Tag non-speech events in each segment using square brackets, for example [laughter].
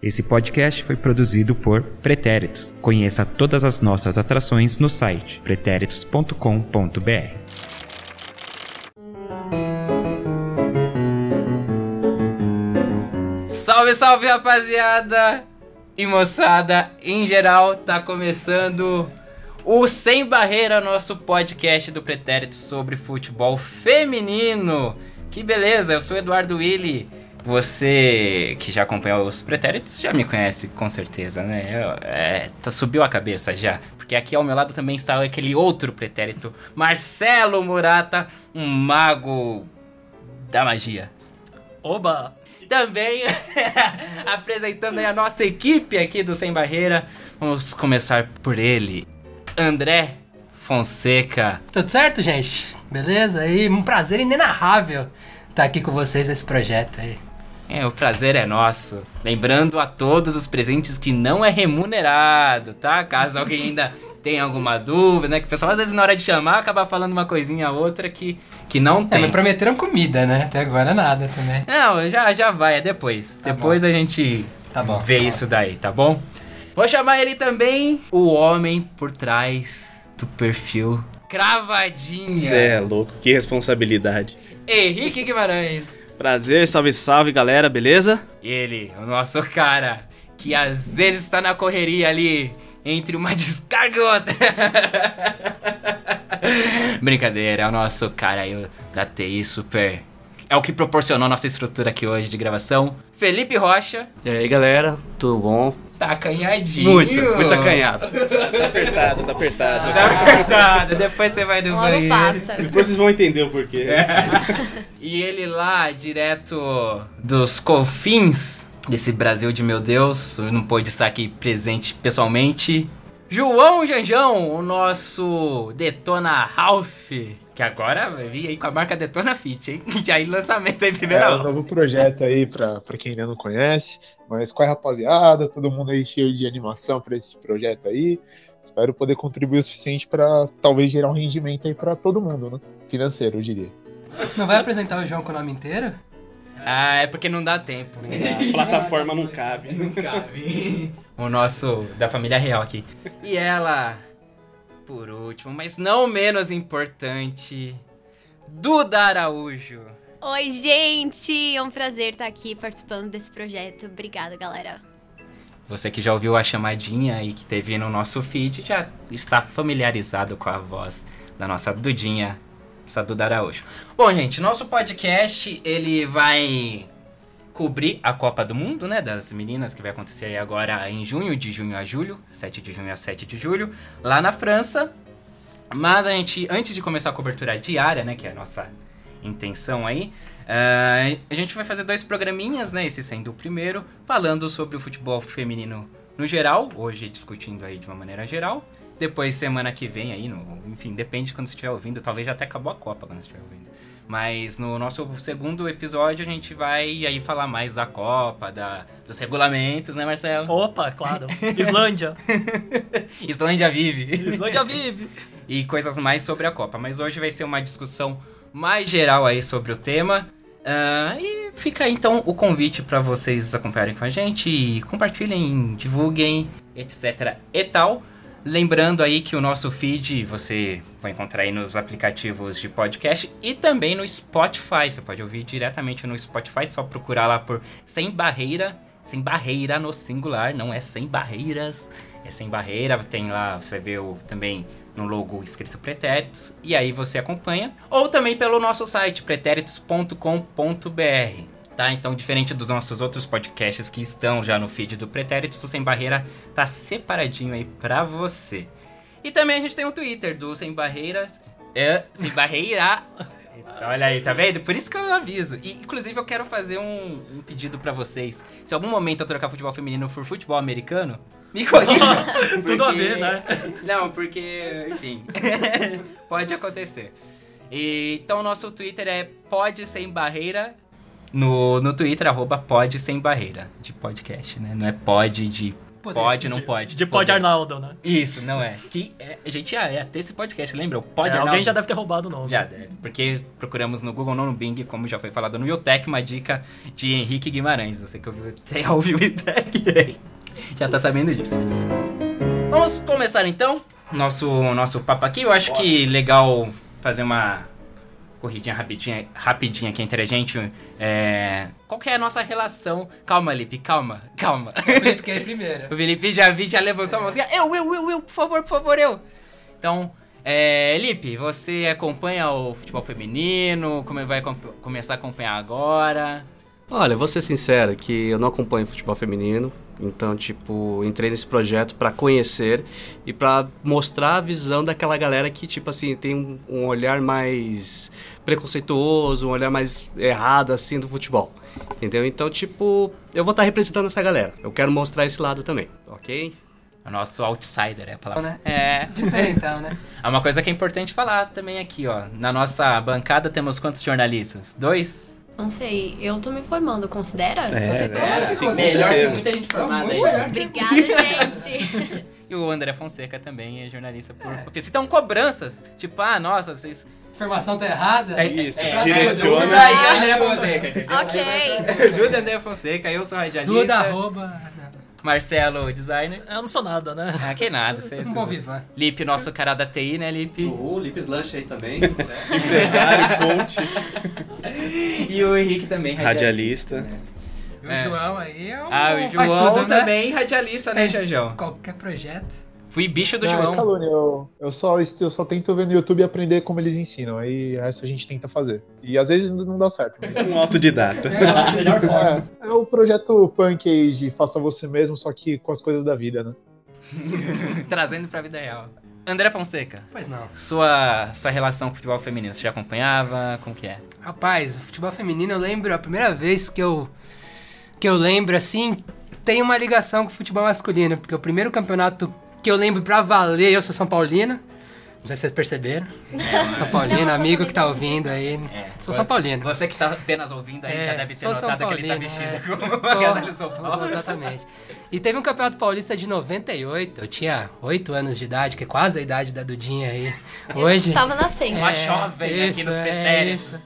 Esse podcast foi produzido por Pretéritos. Conheça todas as nossas atrações no site pretéritos.com.br. Salve, salve rapaziada e moçada em geral, tá começando o Sem Barreira, nosso podcast do Pretérito sobre futebol feminino. Que beleza, eu sou Eduardo Willi. Você que já acompanhou os pretéritos já me conhece com certeza, né? Eu, é, tá, subiu a cabeça já. Porque aqui ao meu lado também está aquele outro pretérito, Marcelo Murata, um mago da magia. Oba! Também [laughs] apresentando a nossa equipe aqui do Sem Barreira. Vamos começar por ele, André Fonseca. Tudo certo, gente? Beleza? E um prazer inenarrável estar aqui com vocês nesse projeto aí. É, o prazer é nosso. Lembrando a todos os presentes que não é remunerado, tá? Caso alguém ainda tenha alguma dúvida, né? Que o pessoal às vezes na hora de chamar acaba falando uma coisinha ou outra que, que não É, tem. mas prometeram comida, né? Até agora nada também. Não, já, já vai, é depois. Tá depois a gente Tá bom, vê tá bom. isso daí, tá bom? Vou chamar ele também, o homem por trás do perfil Cravadinha. Cê é louco, que responsabilidade. Henrique Guimarães. Prazer, salve, salve galera, beleza? Ele, o nosso cara, que às vezes está na correria ali entre uma [laughs] descarga e outra. [laughs] Brincadeira, é o nosso cara aí da TI super. É o que proporcionou a nossa estrutura aqui hoje de gravação. Felipe Rocha, E aí galera, tudo bom? tá acanhadinho. Muito, muito acanhado. Tá apertado, tá apertado. Tá apertado, depois você vai no Logo banheiro. passa. Depois vocês vão entender o porquê. E ele lá, direto dos confins desse Brasil de meu Deus, não pôde estar aqui presente pessoalmente. João Janjão, o nosso Detona Ralph, que agora vai vir aí com a marca Detona Fit, hein? [laughs] Já em lançamento aí, primeira É um novo projeto aí pra, pra quem ainda não conhece. Mas qual é, rapaziada? Todo mundo aí cheio de animação pra esse projeto aí. Espero poder contribuir o suficiente pra talvez gerar um rendimento aí pra todo mundo, né? Financeiro, eu diria. Você não vai apresentar o João com o nome inteiro? Ah, é porque não dá tempo. A plataforma não cabe. Não cabe. [laughs] o nosso da família real aqui. E ela, por último, mas não menos importante, Duda Araújo. Oi, gente! É um prazer estar aqui participando desse projeto. Obrigada, galera. Você que já ouviu a chamadinha e que teve no nosso feed já está familiarizado com a voz da nossa Dudinha, nossa Duda Araújo. Bom, gente, nosso podcast ele vai cobrir a Copa do Mundo, né, das meninas que vai acontecer aí agora em junho, de junho a julho, 7 de junho a 7 de julho, lá na França. Mas a gente, antes de começar a cobertura diária, né, que é a nossa intenção aí, ah, a gente vai fazer dois programinhas, né? Esse sendo o primeiro, falando sobre o futebol feminino no geral, hoje discutindo aí de uma maneira geral. Depois, semana que vem aí, no, enfim, depende de quando você estiver ouvindo, talvez já até acabou a Copa quando você estiver ouvindo. Mas no nosso segundo episódio a gente vai aí falar mais da Copa, da, dos regulamentos, né, Marcelo? Opa, claro. [laughs] Islândia. Islândia vive! Islândia vive. e coisas mais sobre a Copa. Mas hoje vai ser uma discussão mais geral aí sobre o tema. Ah, e fica aí então o convite para vocês acompanharem com a gente, compartilhem, divulguem, etc e tal. Lembrando aí que o nosso feed você vai encontrar aí nos aplicativos de podcast e também no Spotify. Você pode ouvir diretamente no Spotify, só procurar lá por Sem Barreira. Sem barreira no singular, não é sem barreiras, é sem barreira. Tem lá, você vai ver o, também no logo escrito Pretéritos, e aí você acompanha. Ou também pelo nosso site, pretéritos.com.br. Tá? Então, diferente dos nossos outros podcasts que estão já no feed do Pretéritos, o Sem Barreira tá separadinho aí pra você. E também a gente tem o Twitter do Sem Barreiras. É, Sem Barreira. [laughs] Olha aí, tá vendo? Por isso que eu aviso. E, inclusive, eu quero fazer um, um pedido pra vocês. Se algum momento eu trocar futebol feminino por futebol americano, me corrija. [laughs] Tudo a porque- ver, né? Não, porque, enfim, [laughs] pode acontecer. E, então, nosso Twitter é pode sem barreira. No, no Twitter, arroba pode sem barreira, de podcast, né? Não é pode de poder. Pode, não pode. De Pod Poder. Arnaldo, né? Isso, não é. Que é, a gente já é até esse podcast, lembra? O Pod É, Arnaldo. alguém já deve ter roubado o nome. Já deve, porque procuramos no Google, não no Bing, como já foi falado no Yotech, uma dica de Henrique Guimarães. Você que ouviu, até [laughs] ouviu o Yotech, já tá sabendo disso. Vamos começar então nosso, nosso papo aqui. Eu acho que legal fazer uma corridinha rapidinha, rapidinha aqui entre a gente. É... Qual que é a nossa relação? Calma, Lipe, calma, calma. O Felipe quer ir primeiro. [laughs] O Felipe já vi, já levantou a mãozinha. Eu, eu, eu, eu, por favor, por favor, eu. Então, é, Lipe, você acompanha o futebol feminino? Como vai com- começar a acompanhar agora? Olha, vou ser sincero que eu não acompanho futebol feminino, então, tipo, entrei nesse projeto pra conhecer e pra mostrar a visão daquela galera que, tipo assim, tem um, um olhar mais preconceituoso, um olhar mais errado, assim, do futebol. Entendeu? Então, tipo, eu vou estar representando essa galera. Eu quero mostrar esse lado também, ok? O nosso outsider é a palavra. Né? É. É, então, né? [laughs] É uma coisa que é importante falar também aqui, ó. Na nossa bancada temos quantos jornalistas? Dois? Não sei, eu tô me formando, considera? É, Você considera? Sim, com Melhor que muita gente formada aí. Obrigada, gente. [laughs] E o André Fonseca também é jornalista por ofício. Então, cobranças. Tipo, ah, nossa, vocês Informação tá errada. É, Isso, é, direciona. Duda e André Fonseca, entendeu? ok. Duda André Fonseca, eu sou radialista. Duda, arroba... Marcelo, designer. Eu não sou nada, né? Ah, que nada, você é Um bom vivan. Lipe, nosso cara da TI, né, Lipe? O Lips Lanche aí também, certo? [laughs] Empresário, coach. E o Henrique também, radialista. Radialista. né? E o É. João aí é um... Ah, o faz João tudo, né? também, radialista, né, É. Jajão? Qualquer projeto. Fui bicho do Ah, João. calúnia, eu, eu, só, eu só tento ver no YouTube e aprender como eles ensinam. Aí o resto a gente tenta fazer. E às vezes não dá certo. [laughs] Um autodidata. Melhor forma. É, é o projeto punk aí de faça você mesmo, só que com as coisas da vida, né? [laughs] Trazendo pra vida real. André Fonseca, Pois não. sua, sua relação com o futebol feminino, você já acompanhava? Como que é? Rapaz, o futebol feminino, eu lembro, a primeira vez que eu, que eu lembro, assim, tem uma ligação com o futebol masculino, porque o primeiro campeonato que eu lembro pra valer, eu sou São Paulino, não sei se vocês perceberam, [laughs] São Paulino, Não, eu amigo que tá ouvindo aí, É. sou São Paulino. Você que tá apenas ouvindo aí É, já deve ter sou São notado que ele tá Paulino, vestido é. como Tô- agasalho São Paulo. Exatamente. E teve um campeonato paulista de 98, eu tinha 8 anos de idade, que é quase a idade da Dudinha aí, hoje. Tava nascendo. Uma jovem aqui nos é, pretéritos. isso.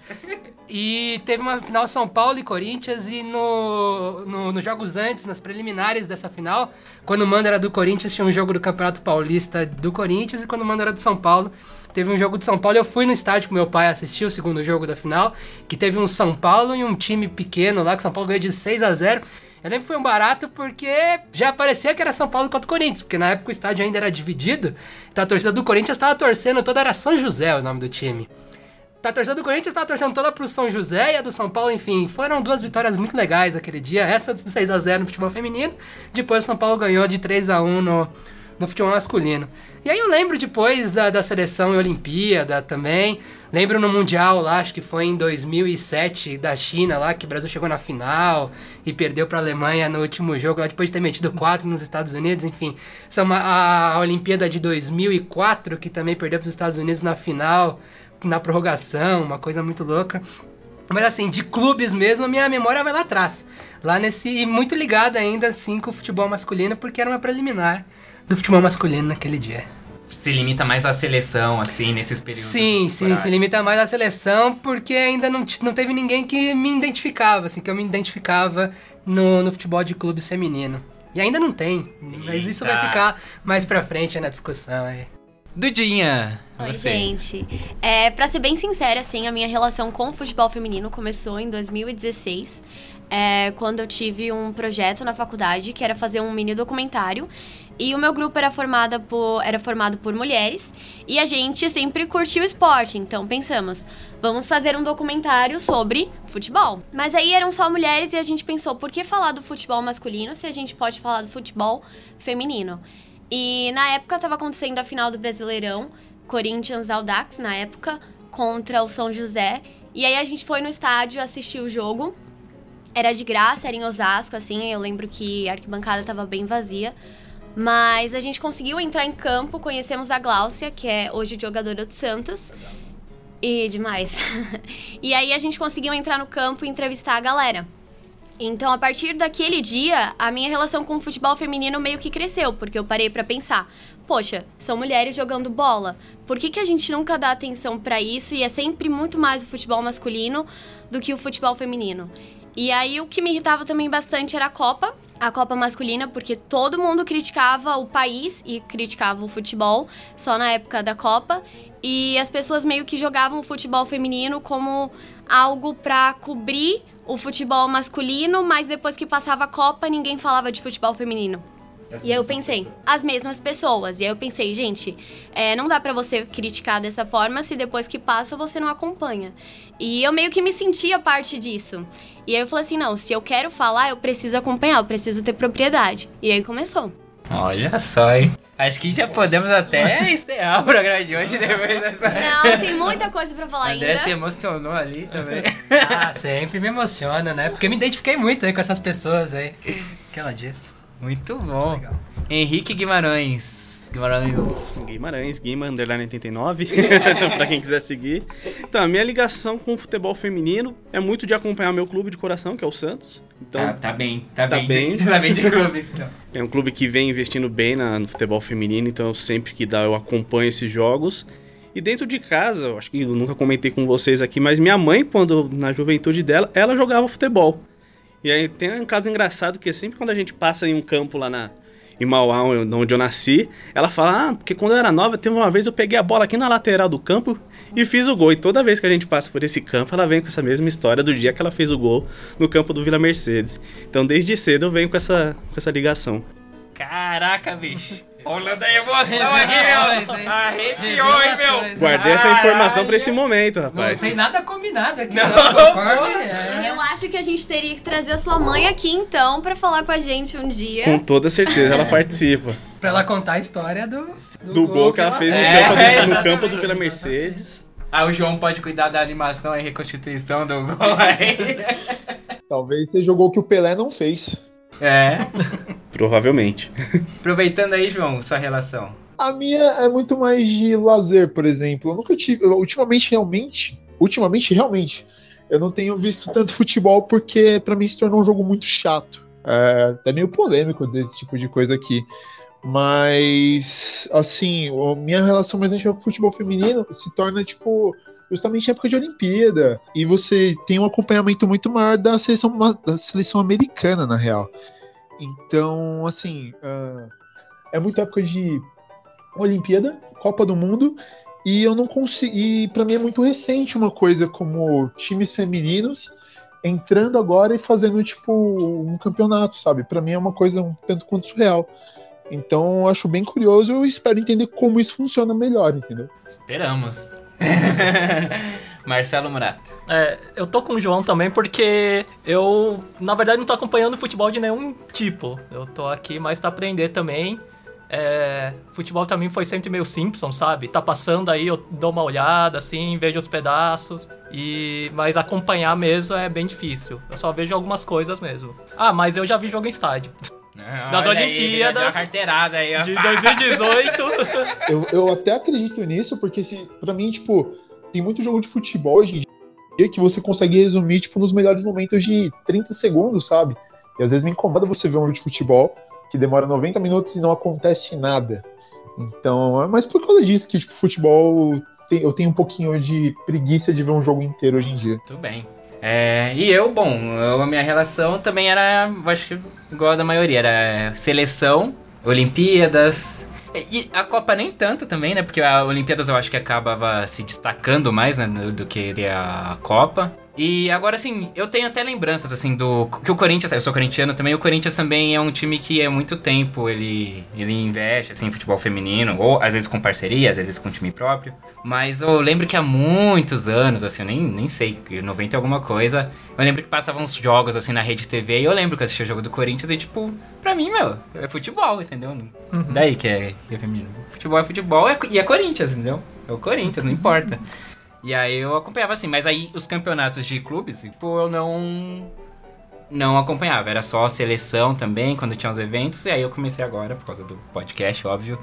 E teve uma final São Paulo e Corinthians e no, no- nos jogos antes, nas preliminares dessa final, quando o mando era do Corinthians, tinha um jogo do Campeonato Paulista do Corinthians e quando o mando era do São Paulo, teve um jogo de São Paulo. Eu fui no estádio com meu pai assistir o segundo jogo da final, que teve um São Paulo e um time pequeno lá, que o São Paulo ganhou de 6 a 0 eu lembro que foi um barato porque já parecia que era São Paulo contra o Corinthians, porque na época o estádio ainda era dividido, então a torcida do Corinthians estava torcendo toda, era São José o nome do time. Tá a torcida do Corinthians tá torcendo toda pro São José e a do São Paulo, enfim. Foram duas vitórias muito legais aquele dia. Essa do 6x0 no futebol feminino. Depois o São Paulo ganhou de 3x1 no, no futebol masculino. E aí eu lembro depois da, da seleção e Olimpíada também. Lembro no Mundial lá, acho que foi em 2007, da China lá, que o Brasil chegou na final e perdeu pra Alemanha no último jogo, lá depois de ter metido 4 nos Estados Unidos, enfim. A, a Olimpíada de 2004, que também perdeu pros Estados Unidos na final na prorrogação, uma coisa muito louca. Mas assim, de clubes mesmo, a minha memória vai lá atrás. Lá nesse. E muito ligada ainda, assim, com o futebol masculino, porque era uma preliminar do futebol masculino naquele dia. Se limita mais à seleção, assim, nesses períodos. Sim, sim, se limita mais à seleção, porque ainda não, não teve ninguém que me identificava, assim, que eu me identificava no, no futebol de clubes feminino. E ainda não tem, mas isso vai ficar mais pra frente na discussão aí. Dudinha, Oi, você. gente. É, pra ser bem sincera, assim, a minha relação com o futebol feminino começou em 2016, é, quando eu tive um projeto na faculdade que era fazer um mini documentário. E o meu grupo era, formada por, era formado por mulheres e a gente sempre curtiu esporte. Então pensamos, vamos fazer um documentário sobre futebol. Mas aí eram só mulheres e a gente pensou, por que falar do futebol masculino se a gente pode falar do futebol feminino? E na época estava acontecendo a final do Brasileirão, Corinthians Audax, na época, contra o São José. E aí a gente foi no estádio assistir o jogo. Era de graça, era em Osasco, assim. Eu lembro que a arquibancada estava bem vazia. Mas a gente conseguiu entrar em campo, conhecemos a Gláucia, que é hoje jogadora do Santos. E demais. [laughs] e aí a gente conseguiu entrar no campo e entrevistar a galera. Então, a partir daquele dia, a minha relação com o futebol feminino meio que cresceu, porque eu parei pra pensar, poxa, são mulheres jogando bola. Por que, que a gente nunca dá atenção pra isso e é sempre muito mais o futebol masculino do que o futebol feminino? E aí o que me irritava também bastante era a Copa, a Copa masculina, porque todo mundo criticava o país e criticava o futebol só na época da Copa. E as pessoas meio que jogavam o futebol feminino como algo pra cobrir o futebol masculino, mas depois que passava a Copa, ninguém falava de futebol feminino. E aí eu pensei, as mesmas pessoas. E aí eu pensei, gente, é, não dá pra você criticar dessa forma se depois que passa você não acompanha. E eu meio que me sentia parte disso. E aí eu falei assim, não, se eu quero falar, eu preciso acompanhar, eu preciso ter propriedade. E aí começou. Olha só, hein? Acho que já podemos até encerrar o programa de hoje depois dessa. Não, tem muita coisa pra falar André ainda. se emocionou ali também. [laughs] Ah, sempre me emociona, né? Porque eu me identifiquei muito aí com essas pessoas aí. Que ela disse. Muito bom. Legal. Henrique Guimarães. Guimarães. Guimarães, Guima, underline 89, [laughs] pra quem quiser seguir. Então, a minha ligação com o futebol feminino é muito de acompanhar meu clube de coração, que é o Santos. Então, Tá, tá bem, tá, Tá bem, bem. De, [laughs] tá bem de clube. Então. é um clube que vem investindo bem na- no futebol feminino, então eu sempre que dá eu acompanho esses jogos. E dentro de casa, eu acho que eu nunca comentei com vocês aqui, mas minha mãe, quando na juventude dela, ela jogava futebol. E aí tem um caso engraçado que sempre quando a gente passa em um campo lá na, em Mauá, onde eu nasci, ela fala: Ah, porque quando eu era nova, teve uma vez eu peguei a bola aqui na lateral do campo e fiz o gol. E toda vez que a gente passa por esse campo, ela vem com essa mesma história do dia que ela fez o gol no campo do Vila Mercedes. Então desde cedo eu venho com essa, com essa ligação. Caraca, bicho. [laughs] Olha da emoção aqui, meu. Arrepiou, hein, meu. Guardei essa informação pra esse momento, Não rapaz. tem nada combinado aqui. Não, Não, concordo, é. Eu acho que a gente teria que trazer a sua mãe aqui então pra falar com a gente um dia. Com toda certeza ela participa. [laughs] Pra ela contar a história do, Do gol que ela fez no, É, campo, do, no [laughs] campo do Vila Mercedes. Ah, o João pode cuidar da animação e reconstituição do gol aí. [laughs] Talvez você jogou o que o Pelé não fez. É. Provavelmente. Aproveitando aí, João, sua relação. A minha é muito mais de lazer, por exemplo. Eu nunca tive. eu, Ultimamente, realmente. Ultimamente, realmente. Eu não tenho visto tanto [laughs] futebol porque pra mim se tornou um jogo muito chato. É até meio polêmico dizer esse tipo de coisa aqui. Mas, assim, a minha relação mais antiga com o futebol feminino se torna, tipo, justamente época de Olimpíada. E você tem um acompanhamento muito maior da seleção, da seleção americana, na real. Então, assim, ah, é muita época de Olimpíada, Copa do Mundo, e eu não consigo. E pra mim é muito recente uma coisa como times femininos entrando agora e fazendo, tipo, um campeonato, sabe? Pra mim é uma coisa um tanto quanto surreal. Então eu acho bem curioso e espero entender como isso funciona melhor, entendeu? Esperamos. [laughs] Marcelo Murata. É, eu tô com o João também porque eu, na verdade, não tô acompanhando futebol de nenhum tipo. Eu tô aqui mais pra aprender também. É, futebol também foi sempre meio Simpson, sabe? Tá passando aí, eu dou uma olhada, assim, vejo os pedaços. E mas acompanhar mesmo é bem difícil. Eu só vejo algumas coisas mesmo. Ah, mas eu já vi jogo em estádio. Das Olha aí, Olimpíadas aí, ó. De 2018. [laughs] Eu, eu até acredito nisso, porque se, pra mim, tipo, tem muito jogo de futebol hoje em dia que você consegue resumir, tipo, nos melhores momentos de 30 segundos, sabe? E às vezes me incomoda você ver um jogo de futebol que demora 90 minutos e não acontece nada. Então, é mais por causa disso que, tipo, futebol eu tenho um pouquinho de preguiça de ver um jogo inteiro hoje em dia. Muito bem. É, e eu, bom, eu- a minha relação também era, acho que igual a da maioria, era seleção, Olimpíadas. E a Copa nem tanto também, né? Porque a Olimpíadas eu acho que acabava se destacando mais né, do do que a Copa. E agora, assim, eu tenho até lembranças, assim, do... Que o Corinthians, eu sou corintiano também, o Corinthians também é um time que há muito tempo ele, ele investe, assim, em futebol feminino, ou às vezes com parceria, às vezes com time próprio. Mas eu lembro que há muitos anos, assim, eu nem, nem sei, 90 e alguma coisa, eu lembro que passavam uns jogos, assim, na rede TV, e eu lembro que eu assistia o jogo do Corinthians e, tipo, pra mim, meu, é futebol, entendeu? Daí que é, que é feminino. Futebol é futebol é- e é Corinthians, entendeu? É o Corinthians, não importa. E aí eu acompanhava assim, mas aí os campeonatos de clubes, tipo, eu não não acompanhava, era só a seleção também, quando tinha os eventos, e aí eu comecei agora, por causa do podcast, óbvio,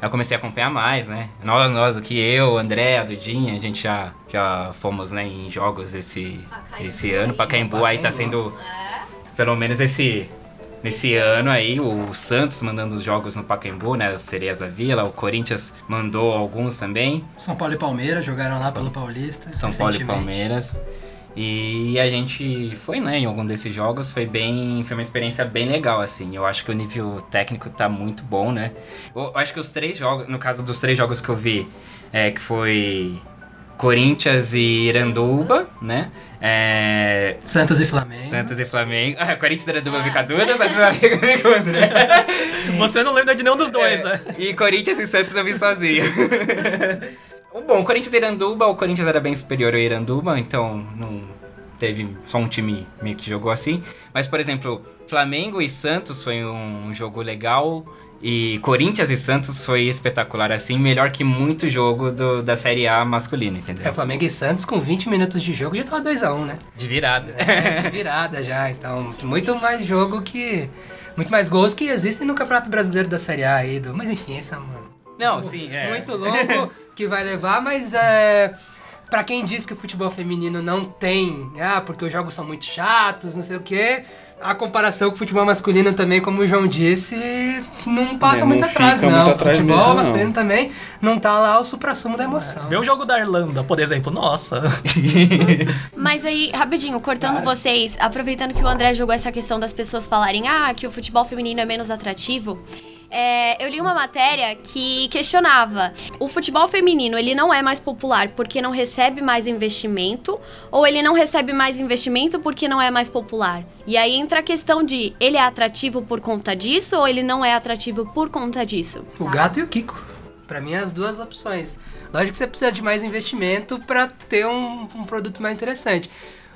eu comecei a acompanhar mais, né? Nós, nós aqui, eu, André, a Dudinha, a gente já, já fomos, né, em jogos esse, Pacaembu esse ano, aí. Pacaembu aí tá Pacaembu. sendo... pelo menos esse nesse ano aí, o Santos mandando os jogos no Pacaembu, né? As Sereias da Vila, o Corinthians mandou alguns também. São Paulo e Palmeiras jogaram lá pelo Paulista. São Paulo e. Palmeiras. E a gente foi, né, em algum desses jogos, foi bem, foi uma experiência bem legal, assim. Eu acho que o nível técnico tá muito bom, né? Eu acho que os três jogos, no caso dos três jogos que eu vi, é, que foi Corinthians e Iranduba, né? É, Santos e Flamengo. Santos e Flamengo. Ah, Corinthians e Iranduba fica Duda, Santos e Flamengo. [laughs] Você não lembra de nenhum dos dois, É, né? E Corinthians e Santos eu vi sozinho. [laughs] Bom, o Corinthians e Iranduba, o Corinthians era bem superior ao Iranduba, então não teve só um time meio que jogou assim. Mas, por exemplo, Flamengo e Santos foi um jogo legal. E Corinthians e Santos foi espetacular, assim, melhor que muito jogo do- da Série A masculina, entendeu? É, Flamengo e Santos com 20 minutos de jogo já tava 2x1, né? De virada. É, de virada já. Então, muito mais jogo que. Muito mais gols que existem no Campeonato Brasileiro da Série A aí. Do... Mas enfim, esse é uma. Não, sim, é. muito longo que vai levar, mas é. Pra quem diz que o futebol feminino não tem, ah, porque os jogos são muito chatos, não sei o quê, a comparação com o futebol masculino também, como o João disse, não passa É, não muito atrás, não. muito o atrás futebol mesmo, não. masculino também não tá lá o supra-sumo da emoção. Vê o jogo da Irlanda, por exemplo. Nossa. [laughs] Mas aí, rapidinho, cortando vocês, aproveitando que o André jogou essa questão das pessoas falarem ah, que o futebol feminino é menos atrativo. É, eu li uma matéria que questionava: o futebol feminino ele não é mais popular porque não recebe mais investimento, ou ele não recebe mais investimento porque não é mais popular? E aí entra a questão de ele é atrativo por conta disso ou ele não é atrativo por conta disso? O gato e o Kiko. Pra mim, as duas opções. Lógico que você precisa de mais investimento pra ter um, um produto mais interessante.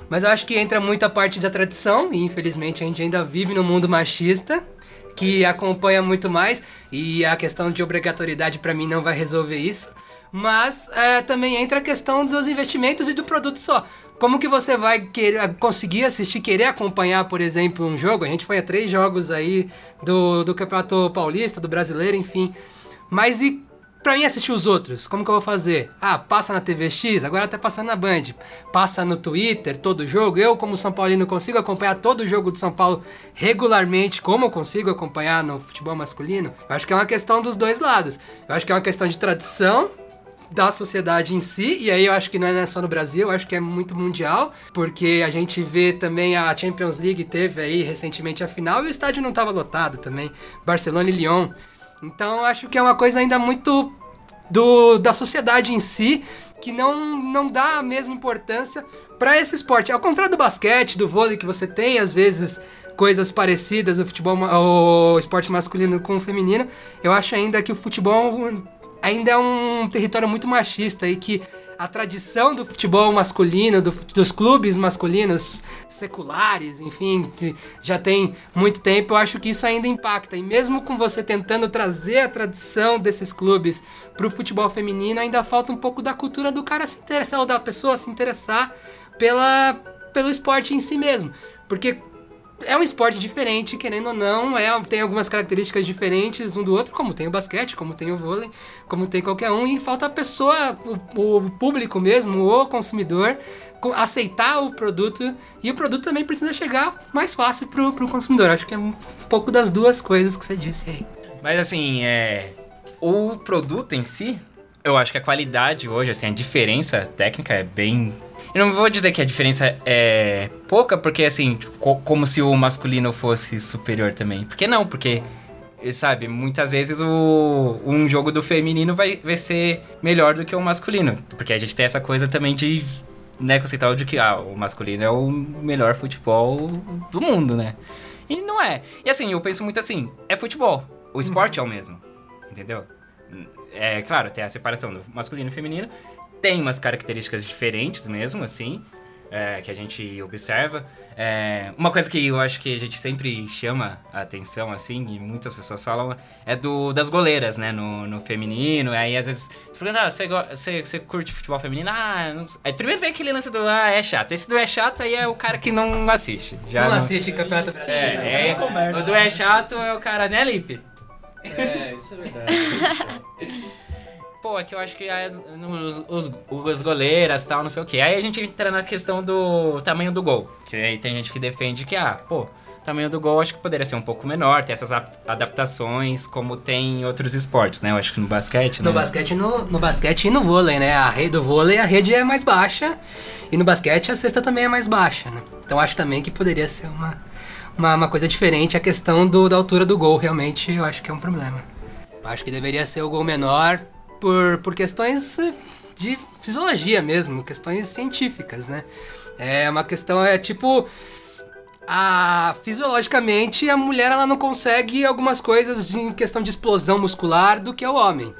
Mas eu acho que entra muito a parte da tradição, e infelizmente a gente ainda vive no mundo machista, que acompanha muito mais, e a questão de obrigatoriedade pra mim não vai resolver isso. Mas é, também entra a questão dos investimentos e do produto só. Como que você vai querer, conseguir assistir, querer acompanhar, por exemplo, um jogo? A gente foi a três jogos aí do, do Campeonato Paulista, do Brasileiro, enfim. Mas e pra mim assistir os outros? Como que eu vou fazer? Ah, passa na TV X, agora tá passando na Band. Passa no Twitter, todo jogo. Eu, como São Paulino, consigo acompanhar todo o jogo do São Paulo regularmente, como eu consigo acompanhar no futebol masculino? Eu acho que é uma questão dos dois lados. Eu acho que é uma questão de tradição da sociedade em si, e aí eu acho que não é só no Brasil, eu acho que é muito mundial, porque a gente vê também a Champions League teve aí recentemente a final e o estádio não estava lotado também, Barcelona e Lyon. Então acho que é uma coisa ainda muito do, da sociedade em si, que não, não dá a mesma importância para esse esporte. Ao contrário do basquete, do vôlei, que você tem às vezes coisas parecidas o futebol, o esporte masculino com o feminino, eu acho ainda que o futebol ainda é um território muito machista e que a tradição do futebol masculino, do dos clubes masculinos seculares, enfim, já tem muito tempo, eu acho que isso ainda impacta. E mesmo com você tentando trazer a tradição desses clubes pro futebol feminino, ainda falta um pouco da cultura do cara se interessar, ou da pessoa se interessar pela, pelo esporte em si mesmo. Porque é um esporte diferente, querendo ou não, é, tem algumas características diferentes um do outro, como tem o basquete, como tem o vôlei, como tem qualquer um, e falta a pessoa, o, o público mesmo, o consumidor, co- aceitar o produto, e o produto também precisa chegar mais fácil pro, pro consumidor. Acho que é um pouco das duas coisas que você disse aí. Mas assim, é. O produto em si, eu acho que a qualidade hoje, assim, a diferença técnica é bem. Eu não vou dizer que a diferença é pouca, porque assim, co- como se o masculino fosse superior também. Porque não, porque. Sabe, muitas vezes o, um jogo do feminino vai, vai ser melhor do que o masculino. Porque a gente tem essa coisa também de, né, conceitual de que ah, o masculino é o melhor futebol do mundo, né? E não é. E assim, eu penso muito assim, é futebol. O esporte é o mesmo. Entendeu? É claro, tem a separação do masculino e feminino. Tem umas características diferentes mesmo, assim, é, que a gente observa. É, uma coisa que eu acho que a gente sempre chama a atenção, assim, e muitas pessoas falam, é do das goleiras, né, no, no feminino. Aí às vezes você pergunta, ah, você, você, você curte futebol feminino? Ah, não sei. Aí primeiro vem aquele lance do, ah, é chato. Esse do é chato aí é o cara que não assiste. Já não não- assiste Campeonato Brasileiro. É, é, conversa. o do é chato é o cara, né, Lipe? É, isso é verdade. [laughs] Pô, é que eu acho que as, nos- os, os goleiras e tal, não sei o que. Aí a gente entra na questão do tamanho do gol. Que aí tem gente que defende que, ah, pô, tamanho do gol acho que poderia ser um pouco menor, ter essas adaptações como tem em outros esportes, né? Eu acho que no basquete, né? No basquete, e no, no basquete e no vôlei, né? A rede do vôlei, a rede é mais baixa. E no basquete a cesta também é mais baixa, né? Então acho também que poderia ser uma, uma, uma coisa diferente. A questão do, da altura do gol, realmente, eu acho que é um problema. Eu acho que deveria ser o gol menor por, por questões eh, de fisiologia mesmo, questões científicas, né? É uma questão, é tipo... A, fisiologicamente, a mulher ela não consegue algumas coisas em questão de explosão muscular do que o homem.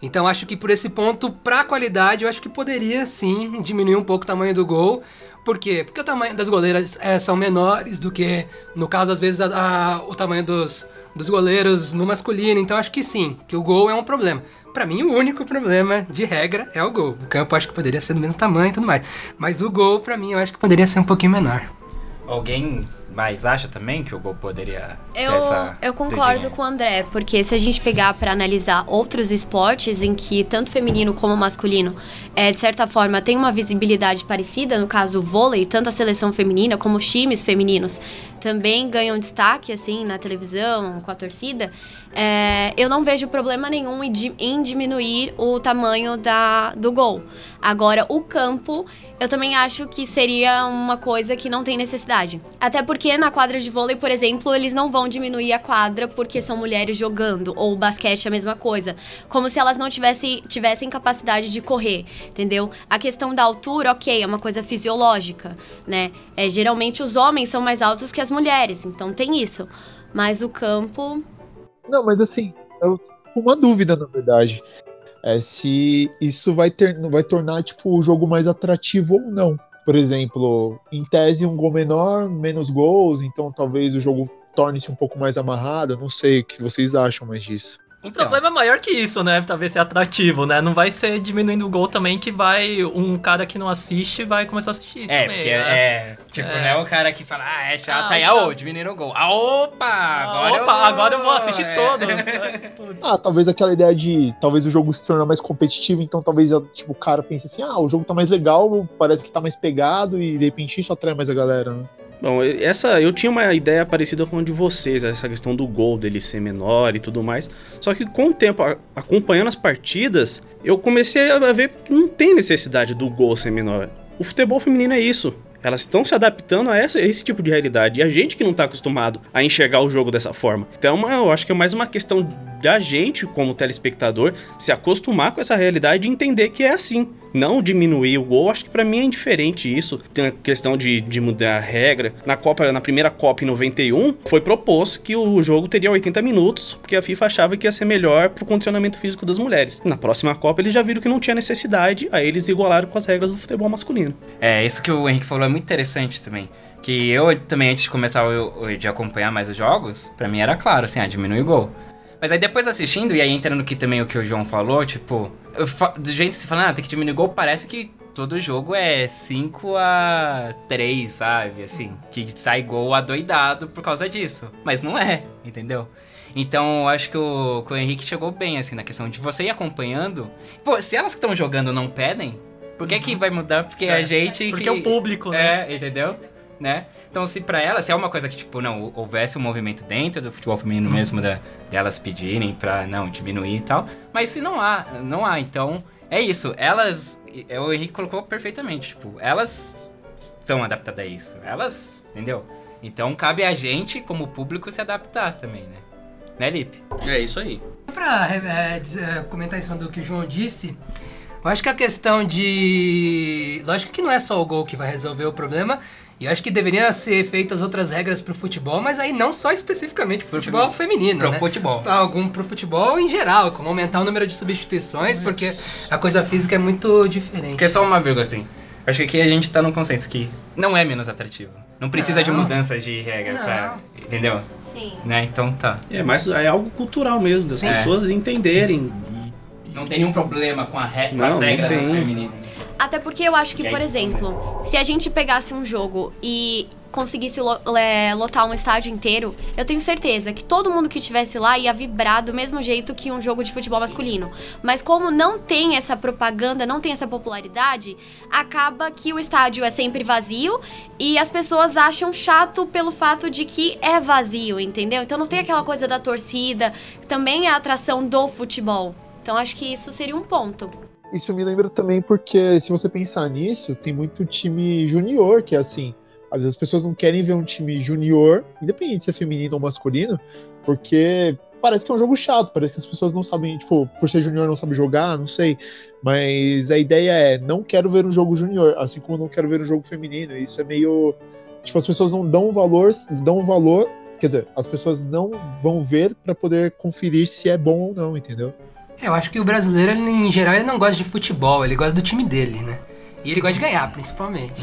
Então acho que por esse ponto, pra qualidade, eu acho que poderia sim diminuir um pouco o tamanho do gol. Por quê? Porque o tamanho das goleiras é, são menores do que, no caso, às vezes, a- a- o tamanho dos, dos goleiros no masculino. Então acho que sim, que o gol é um problema. Pra mim, o único problema de regra é o gol. O campo eu acho que poderia ser do mesmo tamanho e tudo mais. Mas o gol, pra mim, eu acho que poderia ser um pouquinho menor. Alguém mais acha também que o gol poderia ter Eu, essa... eu concordo com o André, porque se a gente pegar pra analisar outros esportes em que tanto feminino como masculino, é, de certa forma, tem uma visibilidade parecida, no caso o vôlei, tanto a seleção feminina como os times femininos também ganham destaque, assim, na televisão, com a torcida, é, eu não vejo problema nenhum em diminuir o tamanho da, do gol. Agora, o campo, eu também acho que seria uma coisa que não tem necessidade. Até porque na quadra de vôlei, por exemplo, eles não vão diminuir a quadra porque são mulheres jogando. Ou basquete é a mesma coisa. Como se elas não tivessem, tivessem capacidade de correr, entendeu? A questão da altura, ok, é uma coisa fisiológica, né? É, geralmente os homens são mais altos que as mulheres, então tem isso. Mas o campo. Não, mas assim, eu uma dúvida, na verdade. É se isso vai, ter, vai tornar tipo, o jogo mais atrativo ou não. Por exemplo, em tese, um gol menor, menos gols, então talvez o jogo torne-se um pouco mais amarrado. Não sei o que vocês acham mais disso. O Então, problema é maior que isso, né? Talvez ser atrativo, né? Não vai ser diminuindo o gol também que vai. Um cara que não assiste vai começar a assistir. É, também, porque né? é. Tipo, É. né? O cara que fala, ah, é chato, Ah, aí, chato. ah, ô, diminuíram o gol. Ah, opa! Agora Opa, eu... agora eu vou assistir É. todos. [laughs] Ah, talvez aquela ideia de talvez o jogo se tornar mais competitivo, então talvez tipo, o cara pense assim, ah, o jogo tá mais legal, parece que tá mais pegado e de repente isso atrai mais a galera, né? Bom, essa eu tinha uma ideia parecida com a de vocês, essa questão do gol dele ser menor e tudo mais. Só que com o tempo, a- acompanhando as partidas, eu comecei a ver que não tem necessidade do gol ser menor. O futebol feminino é isso. Elas estão se adaptando a essa- esse tipo de realidade. E a gente que não está acostumado a enxergar o jogo dessa forma. Então, é eu acho que é mais uma questão da gente, como telespectador, se acostumar com essa realidade e entender que é assim. Não diminuir o gol, acho que pra mim é indiferente isso. Tem a questão de, de mudar a regra. Na Copa, na primeira Copa em 91, foi proposto que o jogo teria 80 minutos, porque a FIFA achava que ia ser melhor pro condicionamento físico das mulheres. Na próxima Copa, eles já viram que não tinha necessidade, aí eles igualaram com as regras do futebol masculino. É, isso que o Henrique falou é muito interessante também. Que eu também, antes de começar o- de acompanhar mais os jogos, pra mim era claro, assim, ah, diminui o gol. Mas aí depois assistindo, e aí entrando aqui também o que o João falou, tipo, fa- do jeito que você fala, ah, tem que diminuir gol, parece que todo jogo é 5 a 3, sabe? Assim, que sai gol adoidado por causa disso. Mas não é, entendeu? Então, eu acho que o, que o Henrique chegou bem, assim, na questão de você ir acompanhando. Pô, se elas que estão jogando não pedem, por que que vai mudar? Porque a gente Uhum. Porque que... é o público, né? É, entendeu? Né? Então, se pra elas, se é uma coisa que, tipo, não, houvesse um movimento dentro do futebol feminino mesmo, da, delas pedirem pra, não, diminuir e tal. Mas se não há, não há, então, é isso. Elas, é, o Henrique colocou perfeitamente, tipo, elas são adaptadas a isso. Elas, entendeu? Então, cabe a gente, como público, se adaptar também, né? Né, Lipe? É isso aí. Pra é, dizer- é, comentar em cima do que o João disse, eu acho que a questão de. Lógico que não é só o gol que vai resolver o problema. E eu acho que deveriam ser feitas outras regras pro futebol, mas aí não só especificamente pro futebol feminino, Pro né? futebol. Algum pro futebol em geral, como aumentar o número de substituições, porque a coisa física é muito diferente. Porque só uma vírgula, assim. Acho que aqui a gente tá num consenso que não é menos atrativo. Não precisa de Não. mudanças de regra pra. Entendeu? Sim. Né? Então tá. É, mas é algo cultural mesmo, das É. pessoas entenderem. Não tem nenhum problema com, a re... com Não, as regras do feminino. Até porque eu acho que, por exemplo, se a gente pegasse um jogo e conseguisse lo- lotar um estádio inteiro, eu tenho certeza que todo mundo que estivesse lá ia vibrar do mesmo jeito que um jogo de futebol masculino. Mas como não tem essa propaganda, não tem essa popularidade, acaba que o estádio é sempre vazio e as pessoas acham chato pelo fato de que é vazio, entendeu? Então não tem aquela coisa da torcida, que também é a atração do futebol. Então acho que isso seria um ponto. Isso me lembra também porque, se você pensar nisso, tem muito time junior que é assim. Às vezes as pessoas não querem ver um time junior, independente se é feminino ou masculino, porque parece que é um jogo chato, parece que as pessoas não sabem, tipo, por ser junior não sabe jogar, não sei. Mas a ideia é, não quero ver um jogo junior, assim como não quero ver um jogo feminino. Isso é meio. Tipo, as pessoas não dão valor, dão valor. Quer dizer, as pessoas não vão ver para poder conferir se é bom ou não, entendeu? Eu acho que o brasileiro, ele, em geral, ele não gosta de futebol, ele gosta do time dele, né? E ele gosta de ganhar, principalmente.